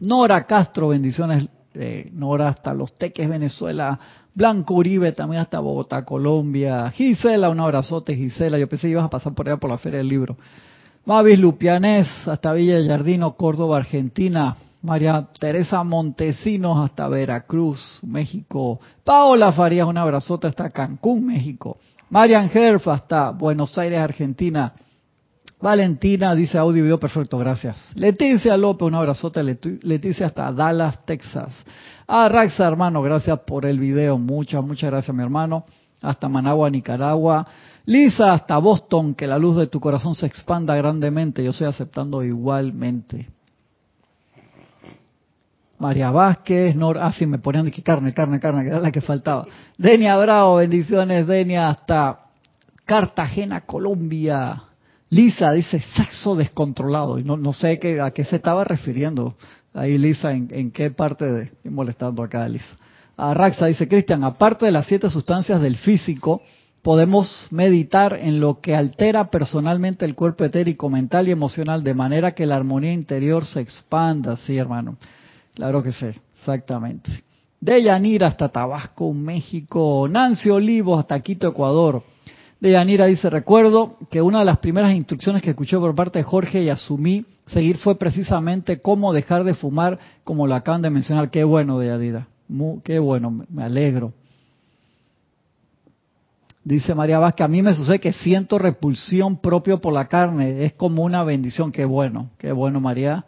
Nora Castro, bendiciones eh, Nora hasta Los Teques, Venezuela, Blanco Uribe también hasta Bogotá, Colombia, Gisela, un abrazote Gisela, yo pensé que ibas a pasar por allá por la Feria del Libro. Mavis Lupianés hasta Villa Yardino, Córdoba, Argentina, María Teresa Montesinos hasta Veracruz, México. Paola Farías, un abrazote hasta Cancún, México. Marian Herf hasta Buenos Aires, Argentina. Valentina dice audio y video perfecto, gracias. Leticia López, un abrazote. Leticia hasta Dallas, Texas. Ah, Raxa, hermano, gracias por el video. Muchas, muchas gracias, mi hermano. Hasta Managua, Nicaragua. Lisa, hasta Boston, que la luz de tu corazón se expanda grandemente. Yo estoy aceptando igualmente. María Vázquez, Nor, ah, sí, me ponían que carne, carne, carne, que era la que faltaba. Denia Bravo, bendiciones, Denia, hasta Cartagena, Colombia. Lisa dice sexo descontrolado, y no, no sé qué, a qué se estaba refiriendo. Ahí Lisa, ¿en, qué parte de...? Estoy molestando acá a Lisa. A Raxa dice, Cristian, aparte de las siete sustancias del físico, podemos meditar en lo que altera personalmente el cuerpo etérico, mental y emocional, de manera que la armonía interior se expanda, sí, hermano. Claro que sí, exactamente. De Yanira hasta Tabasco, México. Nancy Olivos hasta Quito, Ecuador. De Yanira dice, recuerdo que una de las primeras instrucciones que escuché por parte de Jorge y asumí seguir fue precisamente cómo dejar de fumar, como lo acaban de mencionar. Qué bueno, de Yanira. qué bueno, me alegro. Dice María Vázquez, a mí me sucede que siento repulsión propio por la carne. Es como una bendición. Qué bueno, qué bueno, María.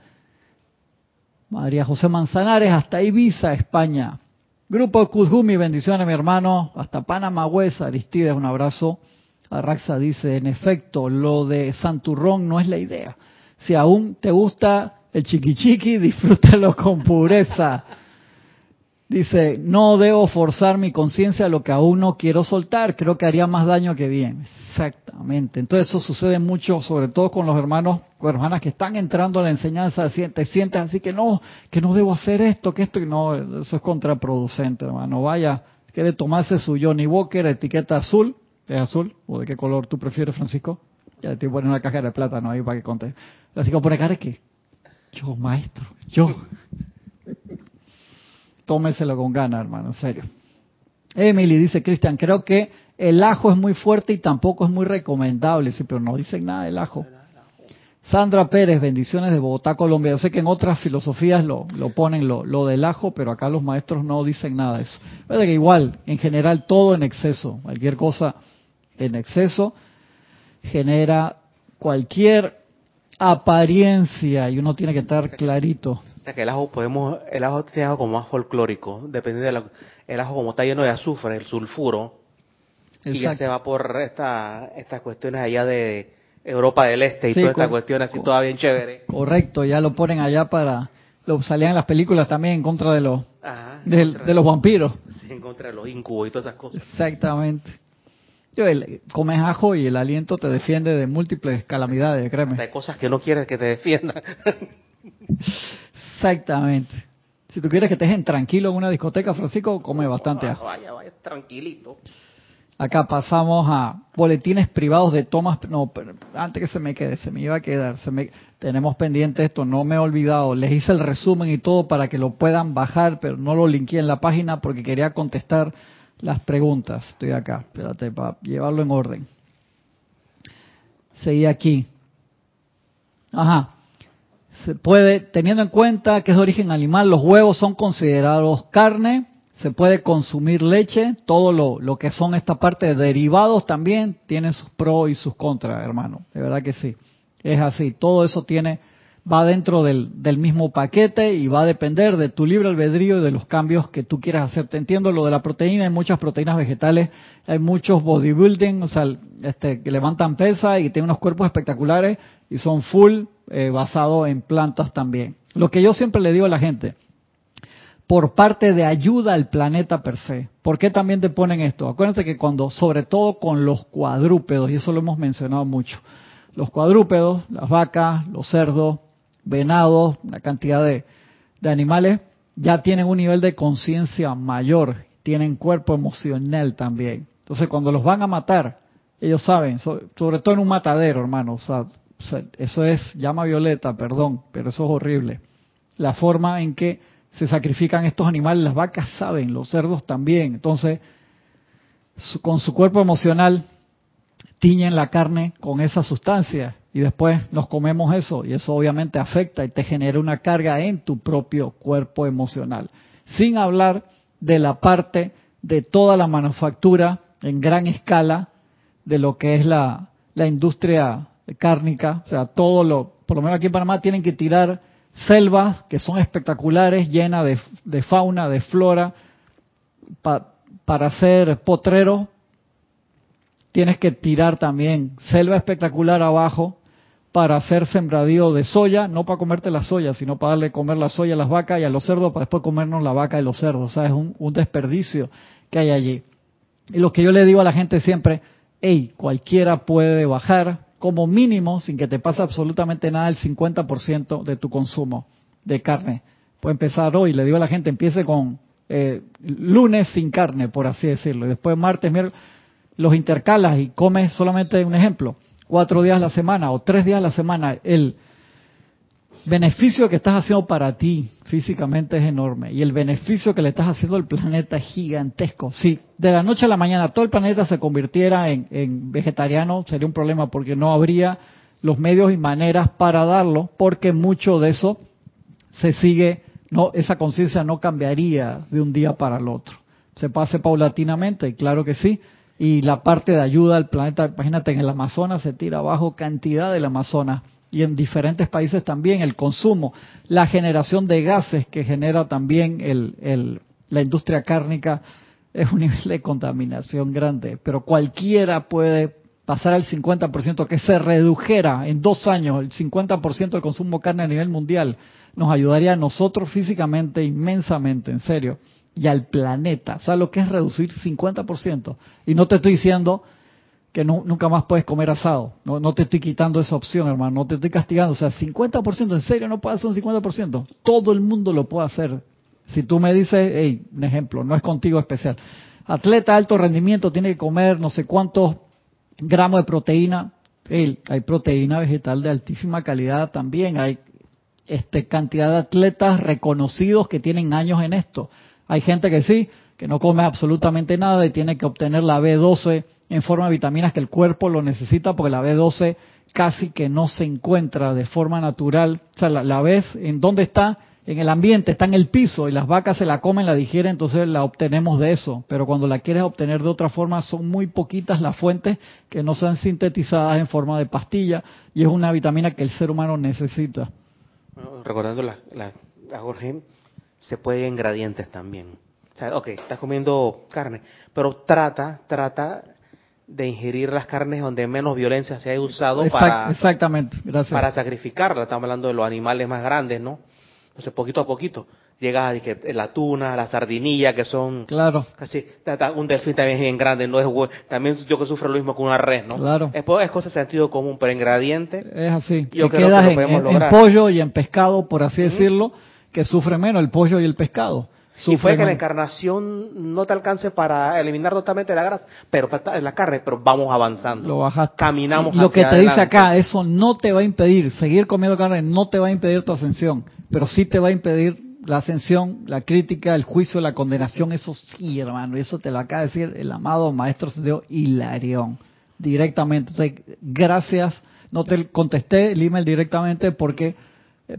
María José Manzanares, hasta Ibiza, España. Grupo Kuzgumi, bendiciones mi hermano, hasta Panamá Aristides, un abrazo. Arraxa dice, en efecto, lo de Santurrón no es la idea. Si aún te gusta el chiquichiqui, disfrútalo con pureza. Dice, no debo forzar mi conciencia a lo que aún no quiero soltar, creo que haría más daño que bien. Exactamente. Entonces eso sucede mucho, sobre todo con los hermanos o hermanas que están entrando a la enseñanza, te sientes así que no, que no debo hacer esto, que esto, y no, eso es contraproducente, hermano. Vaya, quiere tomarse su Johnny Walker, etiqueta azul, ¿es azul? ¿O de qué color tú prefieres, Francisco? Ya te ponen una caja de plátano ahí para que conte. Francisco pone cara que, yo maestro, yo tómeselo con ganas, hermano, en serio. Emily dice, Cristian, creo que el ajo es muy fuerte y tampoco es muy recomendable, sí, pero no dicen nada del ajo. Sandra Pérez, bendiciones de Bogotá, Colombia. Yo sé que en otras filosofías lo, lo ponen lo, lo, del ajo, pero acá los maestros no dicen nada de eso. Pero que igual, en general, todo en exceso, cualquier cosa en exceso genera cualquier apariencia y uno tiene que estar clarito que el ajo podemos, el ajo tiene algo como más folclórico, depende de el ajo como está lleno de azufre, el sulfuro, y ya se va por esta, estas cuestiones allá de Europa del Este y todas estas cuestiones así toda bien chévere. Correcto, ya lo ponen allá para, lo salían en las películas también en contra de los, de, los vampiros. Sí, en contra de los incubos y todas esas cosas. Exactamente. El, comes ajo y el aliento te defiende de múltiples calamidades, créeme. Hay cosas que no quieres que te defiendan. Exactamente. Si tú quieres que te dejen tranquilo en una discoteca, Francisco, come bastante ajo. Vaya, vaya, tranquilito. Acá pasamos a boletines privados de tomas. No, pero antes que se me quede, se me iba a quedar. Se me, tenemos pendiente esto, no me he olvidado. Les hice el resumen y todo para que lo puedan bajar, pero no lo linké en la página porque quería contestar las preguntas. Estoy acá, espérate, para llevarlo en orden. Seguí aquí. Ajá se puede, teniendo en cuenta que es de origen animal, los huevos son considerados carne, se puede consumir leche, todo lo, lo que son esta parte de derivados también tienen sus pros y sus contras, hermano. De verdad que sí. Es así. Todo eso tiene, va dentro del, del mismo paquete y va a depender de tu libre albedrío y de los cambios que tú quieras hacer. Te entiendo lo de la proteína, hay muchas proteínas vegetales, hay muchos bodybuilding, o sea, este, que levantan pesa y tienen unos cuerpos espectaculares y son full eh, basado en plantas también. Lo que yo siempre le digo a la gente, por parte de ayuda al planeta per se. ¿Por qué también te ponen esto? Acuérdense que cuando, sobre todo con los cuadrúpedos, y eso lo hemos mencionado mucho, los cuadrúpedos, las vacas, los cerdos, venados, la cantidad de, de animales, ya tienen un nivel de conciencia mayor, tienen cuerpo emocional también. Entonces cuando los van a matar, ellos saben, sobre todo en un matadero, hermano, o sea, eso es llama violeta, perdón, pero eso es horrible. La forma en que se sacrifican estos animales, las vacas saben, los cerdos también. Entonces, con su cuerpo emocional, tiñen la carne con esa sustancia. Y después nos comemos eso y eso obviamente afecta y te genera una carga en tu propio cuerpo emocional. Sin hablar de la parte de toda la manufactura en gran escala de lo que es la, la industria cárnica, o sea, todo lo, por lo menos aquí en Panamá tienen que tirar selvas que son espectaculares, llenas de, fauna, de flora, para hacer potrero tienes que tirar también selva espectacular abajo para hacer sembradío de soya, no para comerte la soya, sino para darle comer la soya a las vacas y a los cerdos para después comernos la vaca y los cerdos. O sea, es un, un desperdicio que hay allí. Y lo que yo le digo a la gente siempre, hey, cualquiera puede bajar como mínimo, sin que te pase absolutamente nada, el 50% de tu consumo de carne. Puede empezar hoy, le digo a la gente, empiece con eh, lunes sin carne, por así decirlo, y después martes, miércoles, los intercalas y comes solamente un ejemplo, cuatro días a la semana o tres días a la semana, el beneficio que estás haciendo para ti físicamente es enorme y el beneficio que le estás haciendo al planeta es gigantesco. Si de la noche a la mañana todo el planeta se convirtiera en, vegetariano, sería un problema porque no habría los medios y maneras para darlo, porque mucho de eso se sigue, no, esa conciencia no cambiaría de un día para el otro. Se pase paulatinamente, y claro que sí, y la parte de ayuda al planeta, imagínate, en el Amazonas se tira abajo cantidad del Amazonas y en diferentes países también el consumo, la generación de gases que genera también el, la industria cárnica es un nivel de contaminación grande, pero cualquiera puede pasar al 50%, que se redujera en dos años el 50% del consumo de carne a nivel mundial, nos ayudaría a nosotros físicamente inmensamente, en serio y al planeta. ¿Sabes lo que es reducir 50%? Y no te estoy diciendo que nunca más puedes comer asado. No, te estoy quitando esa opción, hermano. No te estoy castigando. O sea, 50%, en serio, no puedes hacer un 50%. Todo el mundo lo puede hacer. Si tú me dices, hey, un ejemplo, no es contigo especial. Atleta alto rendimiento tiene que comer no sé cuántos gramos de proteína. Hay proteína vegetal de altísima calidad también. Hay este, cantidad de atletas reconocidos que tienen años en esto. Hay gente que sí, que no come absolutamente nada y tiene que obtener la B12 en forma de vitaminas que el cuerpo lo necesita porque la B12 casi que no se encuentra de forma natural. O sea, la, ves en dónde está, en el ambiente, está en el piso y las vacas se la comen, la digieren, entonces la obtenemos de eso. Pero cuando la quieres obtener de otra forma, son muy poquitas las fuentes que no sean sintetizadas en forma de pastilla y es una vitamina que el ser humano necesita. recordando la, la, la Jorge, se puede en gradientes también. O sea, ok, estás comiendo carne, pero trata, trata de ingerir las carnes donde menos violencia se haya usado para, exactamente, gracias. para sacrificarla. Estamos hablando de los animales más grandes, ¿no? Entonces, poquito a poquito, llegas a que la tuna, la sardinilla, que son claro. casi un delfín también es bien grande, no es también yo que sufro lo mismo con una red, ¿no? Claro. Es, es cosa de sentido común, pero en gradiente es así. Yo que quedas en, pollo y en pescado, por así decirlo que sufre menos el pollo y el pescado. y fue que la encarnación no te alcance para eliminar totalmente la grasa, pero la carne, pero vamos avanzando. Lo bajaste. Caminamos Lo que te dice acá, eso no te va a impedir, seguir comiendo carne no te va a impedir tu ascensión, pero sí te va a impedir la ascensión, la crítica, el juicio, la condenación, eso sí, hermano, eso te lo acaba de decir el amado maestro Sendeo Hilarión, directamente. gracias, no te contesté el email directamente porque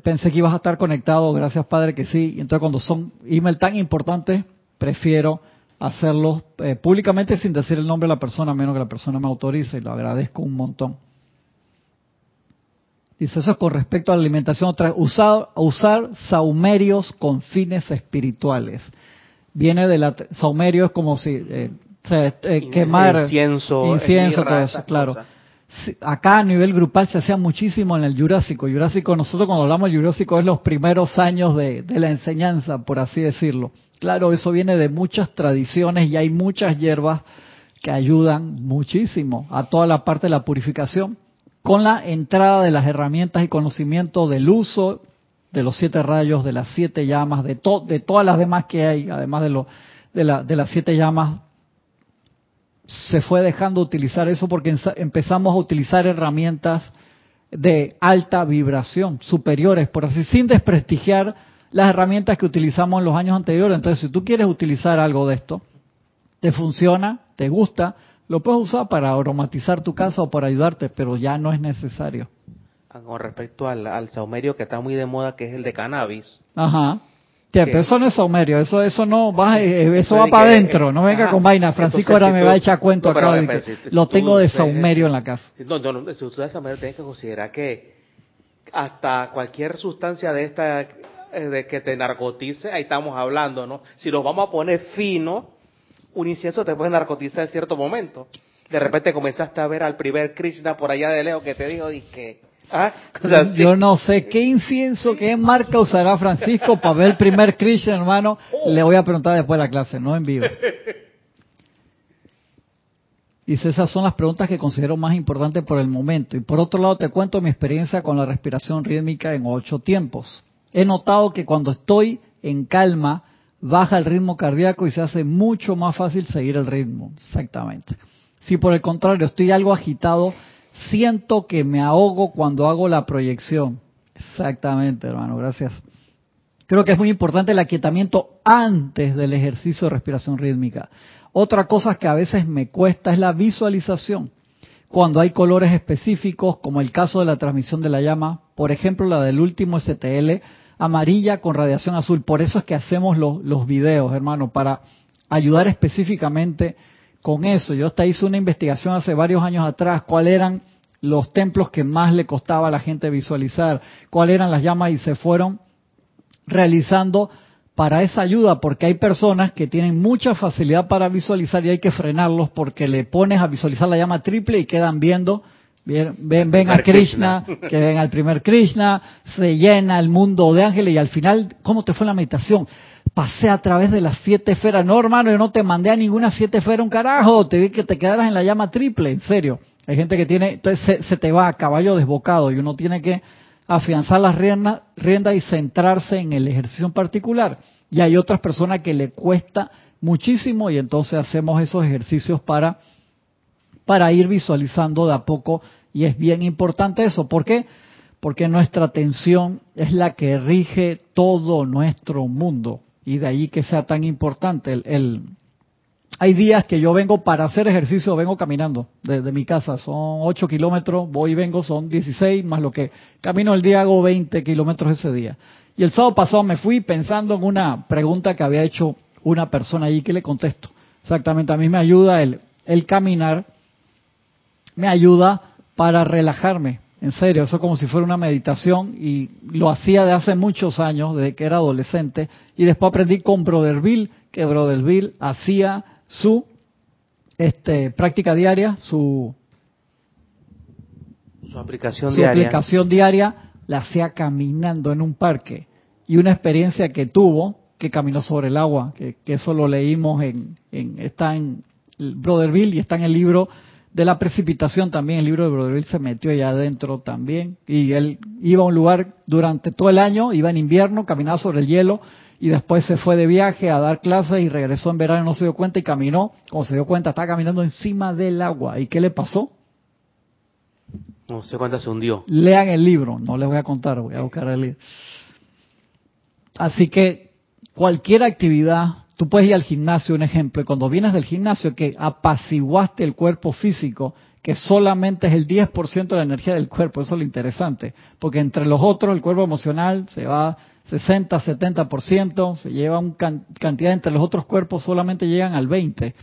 pensé que ibas a estar conectado, gracias Padre que sí. Y entonces cuando son email tan importantes, prefiero hacerlos eh, públicamente sin decir el nombre de la persona, a menos que la persona me autorice, y lo agradezco un montón. Dice eso con respecto a la alimentación, otra, usar, usar saumerios con fines espirituales. Viene de la saumerio es como si eh, eh, quemar incienso, incienso todo eso, claro acá a nivel grupal se hacía muchísimo en el Jurásico. Jurásico, nosotros cuando hablamos de Jurásico es los primeros años de, la enseñanza, por así decirlo. Claro, eso viene de muchas tradiciones y hay muchas hierbas que ayudan muchísimo a toda la parte de la purificación con la entrada de las herramientas y conocimiento del uso de los siete rayos, de las siete llamas, de, de todas las demás que hay, además de, lo, de, la, de las siete llamas se fue dejando utilizar eso porque empezamos a utilizar herramientas de alta vibración, superiores, por así, sin desprestigiar las herramientas que utilizamos en los años anteriores. Entonces, si tú quieres utilizar algo de esto, te funciona, te gusta, Lo puedes usar para aromatizar tu casa o para ayudarte, pero ya no es necesario. Ah, con respecto al, al saumerio que está muy de moda, que es el de cannabis. Ajá. Pero eso no es saumerio, eso eso no va, eh, eso va para adentro, no venga con vaina. Francisco ahora me va a echar cuento acá lo tengo de saumerio en la casa. No, no, no, si usted de saumerio tienes que considerar que hasta cualquier sustancia de esta eh, de que te narcotice, ahí estamos hablando, ¿no? Si nos vamos a poner fino, un incienso te puede narcotizar en cierto momento. De repente comenzaste a ver al primer Krishna por allá de lejos que te dijo, ¿Ah? Yo no sé qué incienso, qué marca usará Francisco para ver el primer Krishna, hermano. Le voy a preguntar después de la clase, no en vivo. Dice, esas son las preguntas que considero más importantes por el momento. Y por otro lado, te cuento mi experiencia con la respiración rítmica en ocho tiempos. He notado que cuando estoy en calma, baja el ritmo cardíaco y se hace mucho más fácil seguir el ritmo. Exactamente. Si por el contrario estoy algo agitado, siento que me ahogo cuando hago la proyección. Exactamente, hermano, gracias. Creo que es muy importante el aquietamiento antes del ejercicio de respiración rítmica. Otra cosa que a veces me cuesta es la visualización. Cuando hay colores específicos, como el caso de la transmisión de la llama, por ejemplo la del último STL, amarilla con radiación azul. Por eso es que hacemos los, los videos, hermano, para ayudar específicamente con eso. Yo hasta hice una investigación hace varios años atrás, cuáles eran los templos que más le costaba a la gente visualizar, cuáles eran las llamas y se fueron realizando para esa ayuda, porque hay personas que tienen mucha facilidad para visualizar y hay que frenarlos porque le pones a visualizar la llama triple y quedan viendo, ven, ven, a Krishna, que ven al primer Krishna, se llena el mundo de ángeles y al final, ¿cómo te fue la meditación? Pasé a través de las siete esferas. No, hermano, yo no te mandé a ninguna siete esferas un carajo, te vi que te quedaras en la llama triple, en serio. Hay gente que tiene, entonces se, te va a caballo desbocado y uno tiene que afianzar las riendas, y centrarse en el ejercicio en particular. Y hay otras personas que le cuesta muchísimo y entonces hacemos esos ejercicios para, para ir visualizando de a poco y es bien importante eso. ¿Por qué? Porque nuestra atención es la que rige todo nuestro mundo y de ahí que sea tan importante el, hay días que yo vengo para hacer ejercicio, vengo caminando desde mi casa, son 8 kilómetros, voy y vengo, son 16, más lo que camino el día hago 20 kilómetros ese día. Y el sábado pasado me fui pensando en una pregunta que había hecho una persona allí que le contesto. Exactamente, a mí me ayuda el, el caminar, me ayuda para relajarme, en serio, eso es como si fuera una meditación y lo hacía de hace muchos años, desde que era adolescente, y después aprendí con Broderville, que Broderville hacía su este, práctica diaria, su, su aplicación su diaria. aplicación diaria la hacía caminando en un parque y una experiencia que tuvo que caminó sobre el agua, que, eso lo leímos en, en está en Brotherville y está en el libro de la precipitación también, el libro de Brotherville se metió allá adentro también y él iba a un lugar durante todo el año, iba en invierno, caminaba sobre el hielo y después se fue de viaje a dar clases y regresó en verano, no se dio cuenta y caminó, como se dio cuenta, estaba caminando encima del agua. ¿Y qué le pasó? No se cuenta, se hundió. Lean el libro, no les voy a contar, voy a buscar el libro. Así que cualquier actividad, tú puedes ir al gimnasio, un ejemplo, y cuando vienes del gimnasio que apaciguaste el cuerpo físico, que solamente es el 10% de la energía del cuerpo, eso es lo interesante, porque entre los otros el cuerpo emocional se va 60, 70%, se lleva una cantidad entre los otros cuerpos solamente llegan al 20,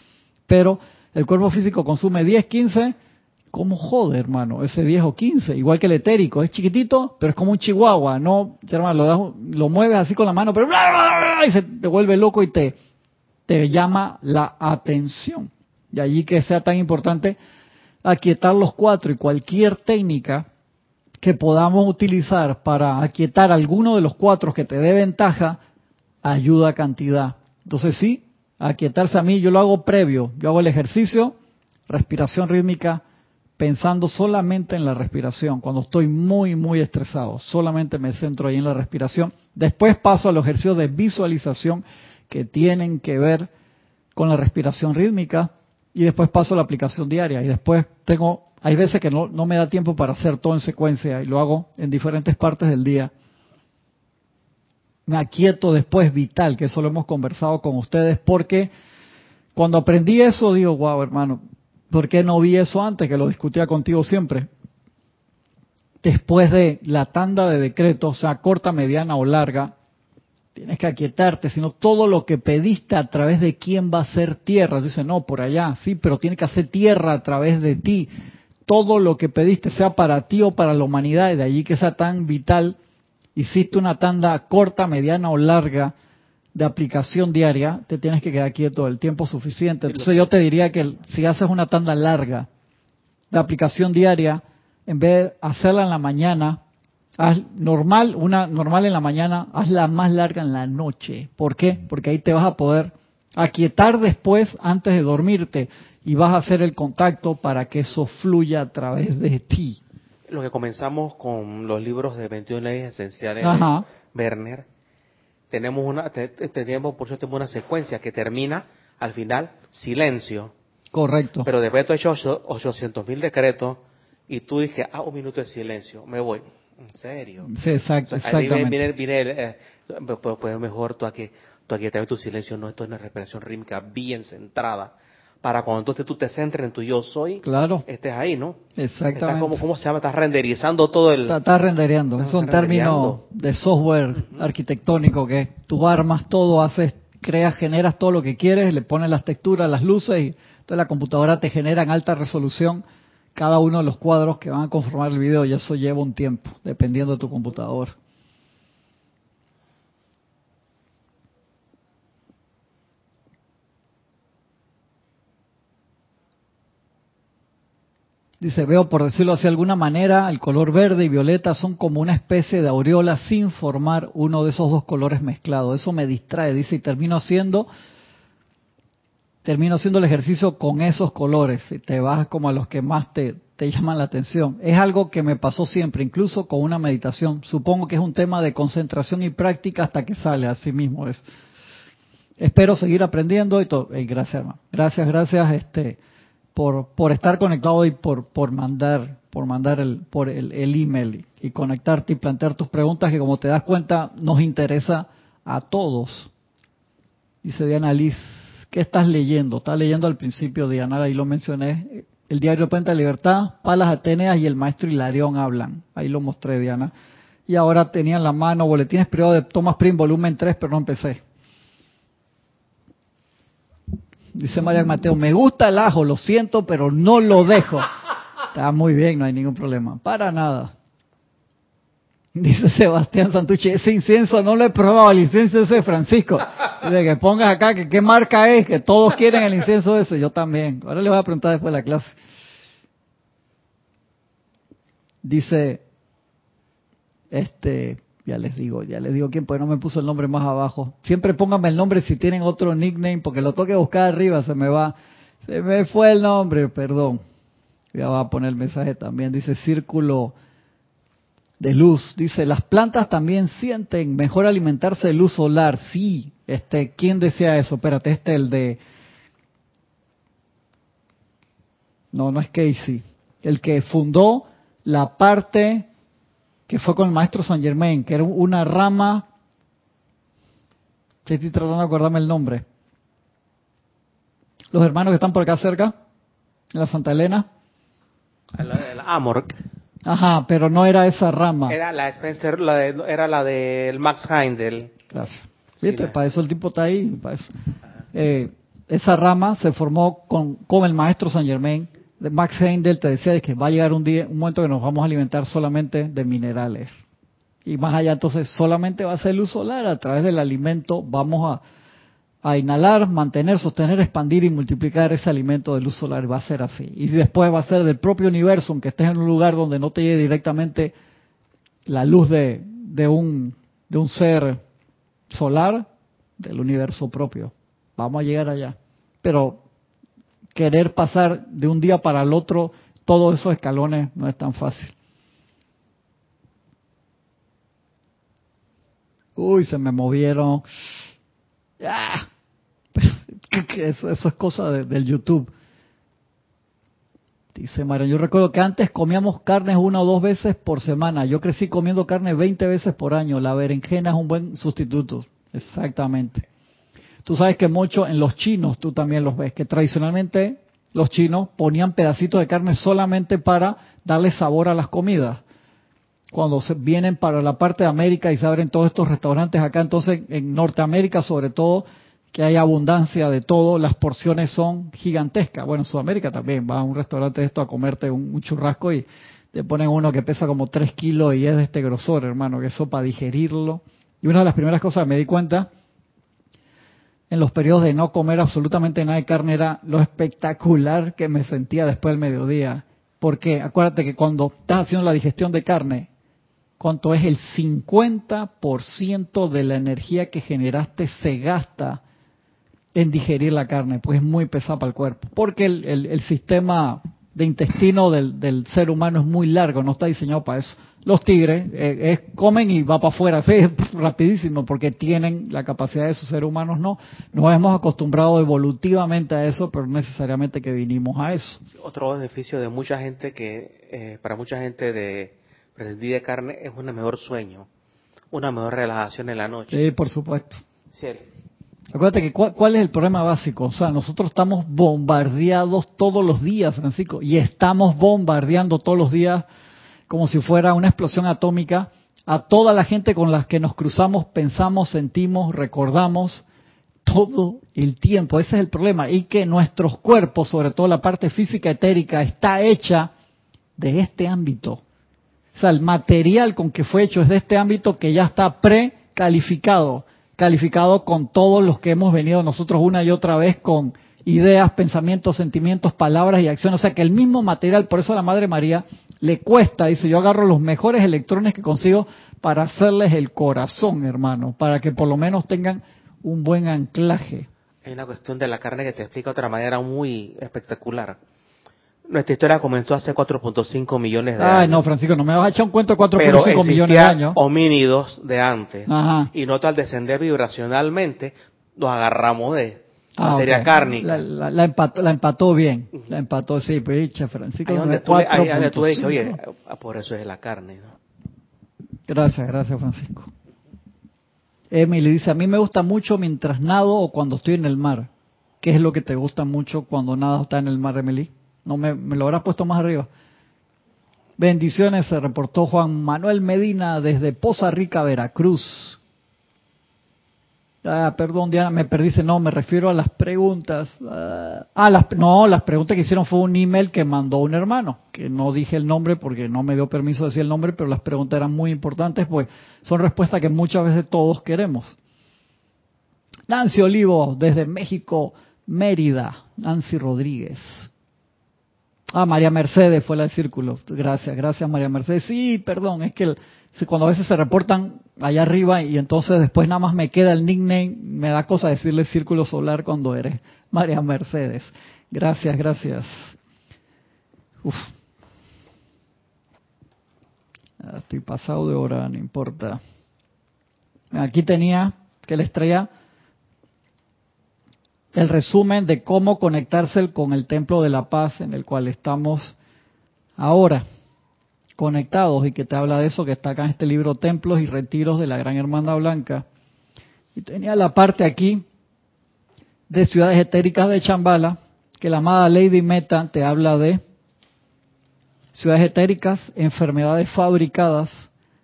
pero el cuerpo físico consume 10, 15, ¿cómo jode, hermano? Ese 10 o 15, igual que el etérico, es chiquitito, pero es como un chihuahua, no, hermano, lo, lo mueves así con la mano, pero y se te vuelve loco y te, te llama la atención. De allí que sea tan importante aquietar los cuatro y cualquier técnica que podamos utilizar para aquietar alguno de los cuatro que te dé ventaja, ayuda cantidad. Entonces sí, aquietarse a mí, yo lo hago previo, yo hago el ejercicio, respiración rítmica, pensando solamente en la respiración, cuando estoy muy, muy estresado, solamente me centro ahí en la respiración. Después paso a los ejercicios de visualización que tienen que ver con la respiración rítmica y después paso a la aplicación diaria y después tengo hay veces que no, no me da tiempo para hacer todo en secuencia y lo hago en diferentes partes del día. Me aquieto después, vital, que eso lo hemos conversado con ustedes, porque cuando aprendí eso, digo, wow, hermano, ¿Por qué no vi eso antes? Que lo discutía contigo siempre. Después de la tanda de decretos, sea corta, mediana o larga, tienes que aquietarte, sino todo lo que pediste a través de quién va a ser tierra. Dice, no, por allá, sí, pero tiene que hacer tierra a través de ti. Todo lo que pediste, sea para ti o para la humanidad, y de allí que sea tan vital, hiciste una tanda corta, mediana o larga de aplicación diaria, te tienes que quedar quieto el tiempo suficiente. Entonces yo te diría que si haces una tanda larga de aplicación diaria, en vez de hacerla en la mañana, haz normal, una normal en la mañana, hazla más larga en la noche. ¿Por qué? Porque ahí te vas a poder aquietar después antes de dormirte y vas a hacer el contacto para que eso fluya a través de ti. Lo que comenzamos con los libros de 21 leyes esenciales de Werner, tenemos una, tenemos, por cierto, una secuencia que termina al final silencio. Correcto. Pero después he hecho 800 mil decretos y tú dije, ah, un minuto de silencio, me voy. ¿En serio? Sí, exacto, exactamente. Viene, eh, pues, pues, mejor tú aquí, tú aquí te tu silencio, no, esto es una respiración rítmica bien centrada para cuando entonces tú te centres en tu yo soy, claro. estés ahí, ¿no? Exactamente. como, ¿Cómo se llama? Estás renderizando todo el... Estás está rendereando, es un término de software arquitectónico que tú armas todo, haces, creas, generas todo lo que quieres, le pones las texturas, las luces y entonces la computadora te genera en alta resolución cada uno de los cuadros que van a conformar el video y eso lleva un tiempo, dependiendo de tu computador. Dice, veo por decirlo así de alguna manera, el color verde y violeta son como una especie de aureola sin formar uno de esos dos colores mezclados. Eso me distrae, dice, y termino haciendo, termino haciendo el ejercicio con esos colores. Y te vas como a los que más te, te llaman la atención. Es algo que me pasó siempre, incluso con una meditación. Supongo que es un tema de concentración y práctica hasta que sale, así mismo es. Espero seguir aprendiendo y todo. gracias, hermano. Gracias, gracias. Este, por, por estar conectado y por, por mandar, por mandar el, por el, el email y, conectarte y plantear tus preguntas que como te das cuenta nos interesa a todos. Dice Diana Liz, ¿qué estás leyendo? Estás leyendo al principio, Diana, ahí lo mencioné, el diario Puente de Libertad, Palas Ateneas y el maestro Hilarión hablan. Ahí lo mostré, Diana. Y ahora tenía en la mano boletines privados de Thomas Prim, volumen 3, pero no empecé. Dice María Mateo, me gusta el ajo, lo siento, pero no lo dejo. Está muy bien, no hay ningún problema. Para nada. Dice Sebastián Santucci, ese incienso no lo he probado, el incienso ese Francisco. De que pongas acá que qué marca es, que todos quieren el incienso ese, yo también. Ahora le voy a preguntar después de la clase. Dice, este, ya les digo, ya les digo quién, pues no me puso el nombre más abajo. Siempre pónganme el nombre si tienen otro nickname, porque lo toque buscar arriba, se me va. Se me fue el nombre, perdón. Ya va a poner el mensaje también. Dice Círculo de Luz. Dice, las plantas también sienten mejor alimentarse de luz solar. Sí, este, ¿quién decía eso? Espérate, este es el de... No, no es Casey. El que fundó la parte que fue con el maestro San Germain, que era una rama, estoy tratando de acordarme el nombre, los hermanos que están por acá cerca, en la Santa Elena. El, Amor. Ajá, pero no era esa rama. Era la Spencer, la de, era la del Max Heindel. Gracias. ¿Viste? para eso el tipo está ahí. Para eso. Eh, esa rama se formó con, con el maestro San Germain Max Heindel te decía que va a llegar un día, un momento que nos vamos a alimentar solamente de minerales. Y más allá, entonces, solamente va a ser luz solar. A través del alimento vamos a, a inhalar, mantener, sostener, expandir y multiplicar ese alimento de luz solar. Va a ser así. Y después va a ser del propio universo, aunque estés en un lugar donde no te llegue directamente la luz de, de, un, de un ser solar, del universo propio. Vamos a llegar allá. Pero querer pasar de un día para el otro todos esos escalones no es tan fácil. Uy, se me movieron. ¡Ah! Eso, es cosa del YouTube. Dice Mario, yo recuerdo que antes comíamos carnes una o dos veces por semana. Yo crecí comiendo carne 20 veces por año. La berenjena es un buen sustituto. Exactamente. Tú sabes que mucho en los chinos, tú también los ves, que tradicionalmente los chinos ponían pedacitos de carne solamente para darle sabor a las comidas. Cuando se vienen para la parte de América y se abren todos estos restaurantes acá, entonces en Norteamérica sobre todo, que hay abundancia de todo, las porciones son gigantescas. Bueno, en Sudamérica también, vas a un restaurante de esto a comerte un, churrasco y te ponen uno que pesa como 3 kilos y es de este grosor, hermano, que eso para digerirlo. Y una de las primeras cosas que me di cuenta en los periodos de no comer absolutamente nada de carne era lo espectacular que me sentía después del mediodía. Porque acuérdate que cuando estás haciendo la digestión de carne, cuánto es el 50% de la energía que generaste se gasta en digerir la carne, pues es muy pesada para el cuerpo. Porque el, sistema de intestino del, ser humano es muy largo, no está diseñado para eso. Los tigres eh, comen y va para afuera, así, rapidísimo, porque tienen la capacidad de esos seres humanos no. Nos hemos acostumbrado evolutivamente a eso, pero necesariamente que vinimos a eso. Otro beneficio de mucha gente que, eh, para mucha gente de prescindir de carne, es un mejor sueño, una mejor relajación en la noche. Sí, por supuesto. Sí. Acuérdate que cuál, es el problema básico. O sea, nosotros estamos bombardeados todos los días, Francisco, y estamos bombardeando todos los días como si fuera una explosión atómica a toda la gente con la que nos cruzamos, pensamos, sentimos, recordamos todo el tiempo. Ese es el problema. Y que nuestros cuerpos, sobre todo la parte física etérica, está hecha de este ámbito. O sea, el material con que fue hecho es de este ámbito que ya está precalificado calificado con todos los que hemos venido nosotros una y otra vez con ideas, pensamientos, sentimientos, palabras y acciones. O sea que el mismo material, por eso a la Madre María le cuesta, dice, yo agarro los mejores electrones que consigo para hacerles el corazón, hermano, para que por lo menos tengan un buen anclaje. Hay una cuestión de la carne que se explica de otra manera muy espectacular. Nuestra historia comenzó hace 4.5 millones de años. Ay, no, Francisco, no me vas a echar un cuento de 4.5 millones de años. homínidos de antes. Y noto al descender vibracionalmente, nos agarramos de ah, materia cárnica. La, empató, bien. La empató, sí, pues Francisco. Ahí donde, tú, ahí donde tú dices, oye, ah, por eso es la carne. Gracias, gracias, Francisco. Emily dice, a mí me gusta mucho mientras nado o cuando estoy en el mar. ¿Qué es lo que te gusta mucho cuando nada está en el mar, Emily? No me, lo habrás puesto más arriba. Bendiciones, se reportó Juan Manuel Medina desde Poza Rica, Veracruz. Ah, perdón, Diana, me perdí. No, me refiero a las preguntas. Ah, ah, las, no, las preguntas que hicieron fue un email que mandó un hermano, que no dije el nombre porque no me dio permiso de decir el nombre, pero las preguntas eran muy importantes, pues son respuestas que muchas veces todos queremos. Nancy Olivo, desde México, Mérida. Nancy Rodríguez. Ah, María Mercedes fue la del círculo. Gracias, gracias María Mercedes. Sí, perdón, es que cuando a veces se reportan allá arriba y entonces después nada más me queda el nickname, me da cosa decirle círculo solar cuando eres María Mercedes. Gracias, gracias. Uf. Ah, estoy pasado de hora, no importa. Aquí tenía que la estrella el resumen de cómo conectarse con el templo de la paz en el cual estamos ahora conectados y que te habla de eso que está acá en este libro Templos y Retiros de la Gran Hermandad Blanca. Y tenía la parte aquí de ciudades etéricas de Chambala, que la amada Lady Meta te habla de ciudades etéricas, enfermedades fabricadas,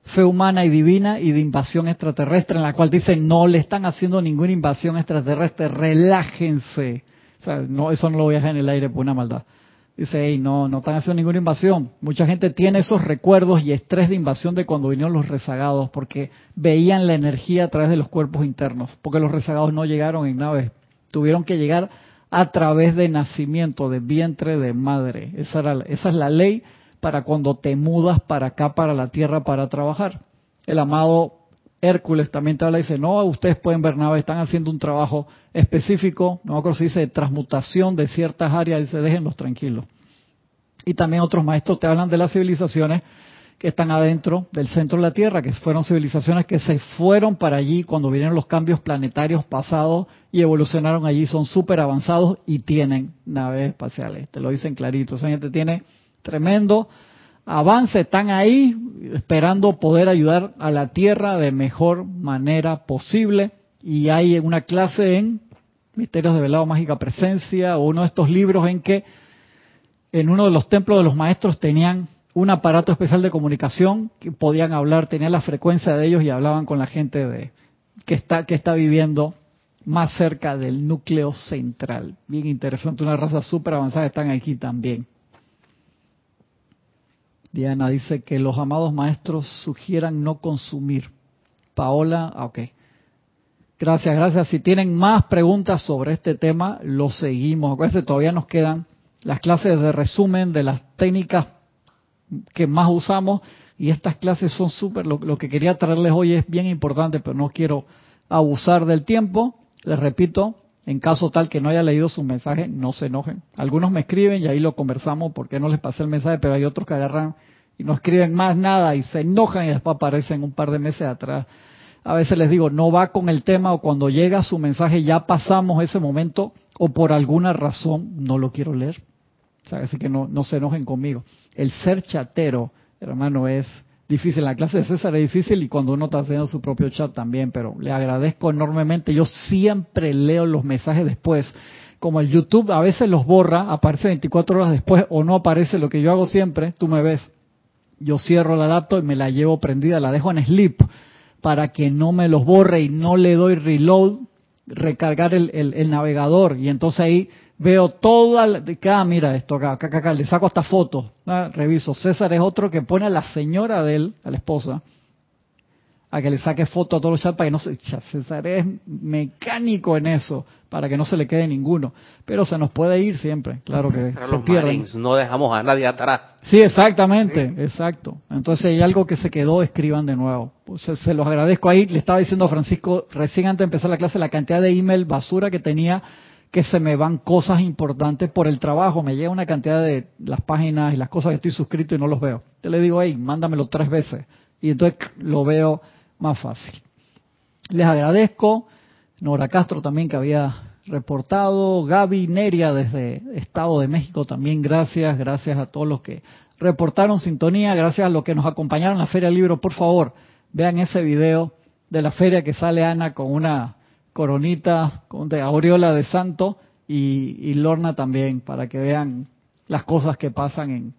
fe humana y divina y de invasión extraterrestre, en la cual dicen no le están haciendo ninguna invasión extraterrestre, relájense. O no, eso no lo voy a dejar en el aire por una maldad. Dice, hey, no, no están haciendo ninguna invasión. Mucha gente tiene esos recuerdos y estrés de invasión de cuando vinieron los rezagados, porque veían la energía a través de los cuerpos internos, porque los rezagados no llegaron en naves, tuvieron que llegar a través de nacimiento, de vientre de madre. Esa, era, esa es la ley para cuando te mudas para acá, para la tierra, para trabajar. El amado Hércules también te habla y dice, no, ustedes pueden ver naves, están haciendo un trabajo específico, no me acuerdo si dice de transmutación de ciertas áreas, dice, déjenlos tranquilos. Y también otros maestros te hablan de las civilizaciones que están adentro del centro de la Tierra, que fueron civilizaciones que se fueron para allí cuando vinieron los cambios planetarios pasados y evolucionaron allí, son súper avanzados y tienen naves espaciales. Te lo dicen clarito. Esa gente tiene tremendo avance, están ahí esperando poder ayudar a la Tierra de mejor manera posible y hay una clase en Misterios de Velado Mágica Presencia, o uno de estos libros en que en uno de los templos de los maestros tenían un aparato especial de comunicación que podían hablar, tenían la frecuencia de ellos y hablaban con la gente de, que está que está viviendo más cerca del núcleo central. Bien interesante, una raza súper avanzada están aquí también. Diana dice que los amados maestros sugieran no consumir. Paola, ah, ok. Gracias, gracias. Si tienen más preguntas sobre este tema, lo seguimos. Acuérdense, todavía nos quedan las clases de resumen de las técnicas que más usamos y estas clases son súper, lo, lo, que quería traerles hoy es bien importante, pero no quiero abusar del tiempo. Les repito, en caso tal que no haya leído su mensaje, no se enojen. Algunos me escriben y ahí lo conversamos porque no les pasé el mensaje, pero hay otros que agarran y no escriben más nada y se enojan y después aparecen un par de meses atrás. A veces les digo, no va con el tema o cuando llega su mensaje ya pasamos ese momento o por alguna razón no lo quiero leer. O sea, así que no, no se enojen conmigo. El ser chatero, hermano, es difícil. La clase de César es difícil y cuando uno está haciendo su propio chat también, pero le agradezco enormemente. Yo siempre leo los mensajes después. Como el YouTube a veces los borra, aparece 24 horas después o no aparece lo que yo hago siempre, tú me ves. Yo cierro la laptop y me la llevo prendida, la dejo en sleep para que no me los borre y no le doy reload, recargar el, el navegador. Y entonces ahí veo toda, acá, ah, mira esto acá, acá, acá, le saco esta foto, ah, reviso. César es otro que pone a la señora de él, a la esposa, a que le saque foto a todos los chats para que no se... César es mecánico en eso, para que no se le quede ninguno. Pero se nos puede ir siempre, claro que se pierden. no dejamos a nadie atrás. Sí, exactamente, exacto. Entonces hay algo que se quedó, escriban de nuevo. Pues, se, los agradezco ahí. Le estaba diciendo a Francisco, recién antes de empezar la clase, la cantidad de email basura que tenía que se me van cosas importantes por el trabajo. Me llega una cantidad de las páginas y las cosas que estoy suscrito y no los veo. Te le digo, hey, mándamelo tres veces. Y entonces lo veo más fácil. Les agradezco. Nora Castro también que había reportado. Gaby Neria desde Estado de México también. Gracias. Gracias a todos los que reportaron sintonía. Gracias a los que nos acompañaron en la Feria del Libro. Por favor, vean ese video de la feria que sale Ana con una coronita de aureola de santo y, Lorna también, para que vean las cosas que pasan en,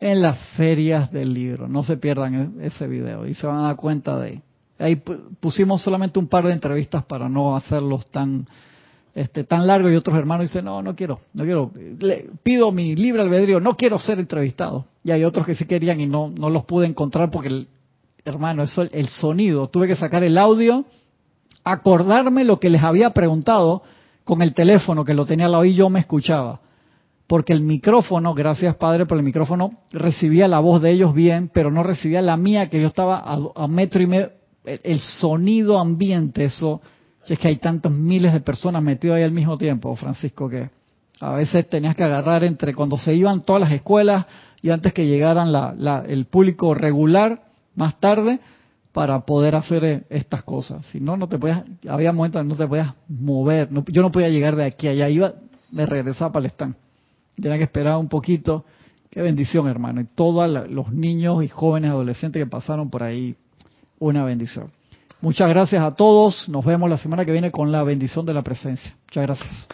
en las ferias del libro. No se pierdan e, ese video y se van a dar cuenta de... Ahí pusimos solamente un par de entrevistas para no hacerlos tan este, tan largos y otros hermanos dicen, no, no quiero, no quiero, Le, pido mi libre albedrío, no quiero ser entrevistado. Y hay otros que sí querían y no, no los pude encontrar porque, el, hermano, eso, el sonido, tuve que sacar el audio acordarme lo que les había preguntado con el teléfono que lo tenía al lado y yo me escuchaba. Porque el micrófono, gracias Padre por el micrófono, recibía la voz de ellos bien, pero no recibía la mía, que yo estaba a, metro y medio. El, sonido ambiente, eso, si es que hay tantos miles de personas metidas ahí al mismo tiempo, Francisco, que a veces tenías que agarrar entre cuando se iban todas las escuelas y antes que llegaran el público regular, más tarde, para poder hacer eh, estas cosas. Si no, no te podías, había momentos en que no te podías mover. yo no podía llegar de aquí a allá, iba, me regresaba para el stand. Tenía que esperar un poquito. Qué bendición, hermano. Y todos los niños y jóvenes adolescentes que pasaron por ahí, una bendición. Muchas gracias a todos. Nos vemos la semana que viene con la bendición de la presencia. Muchas gracias.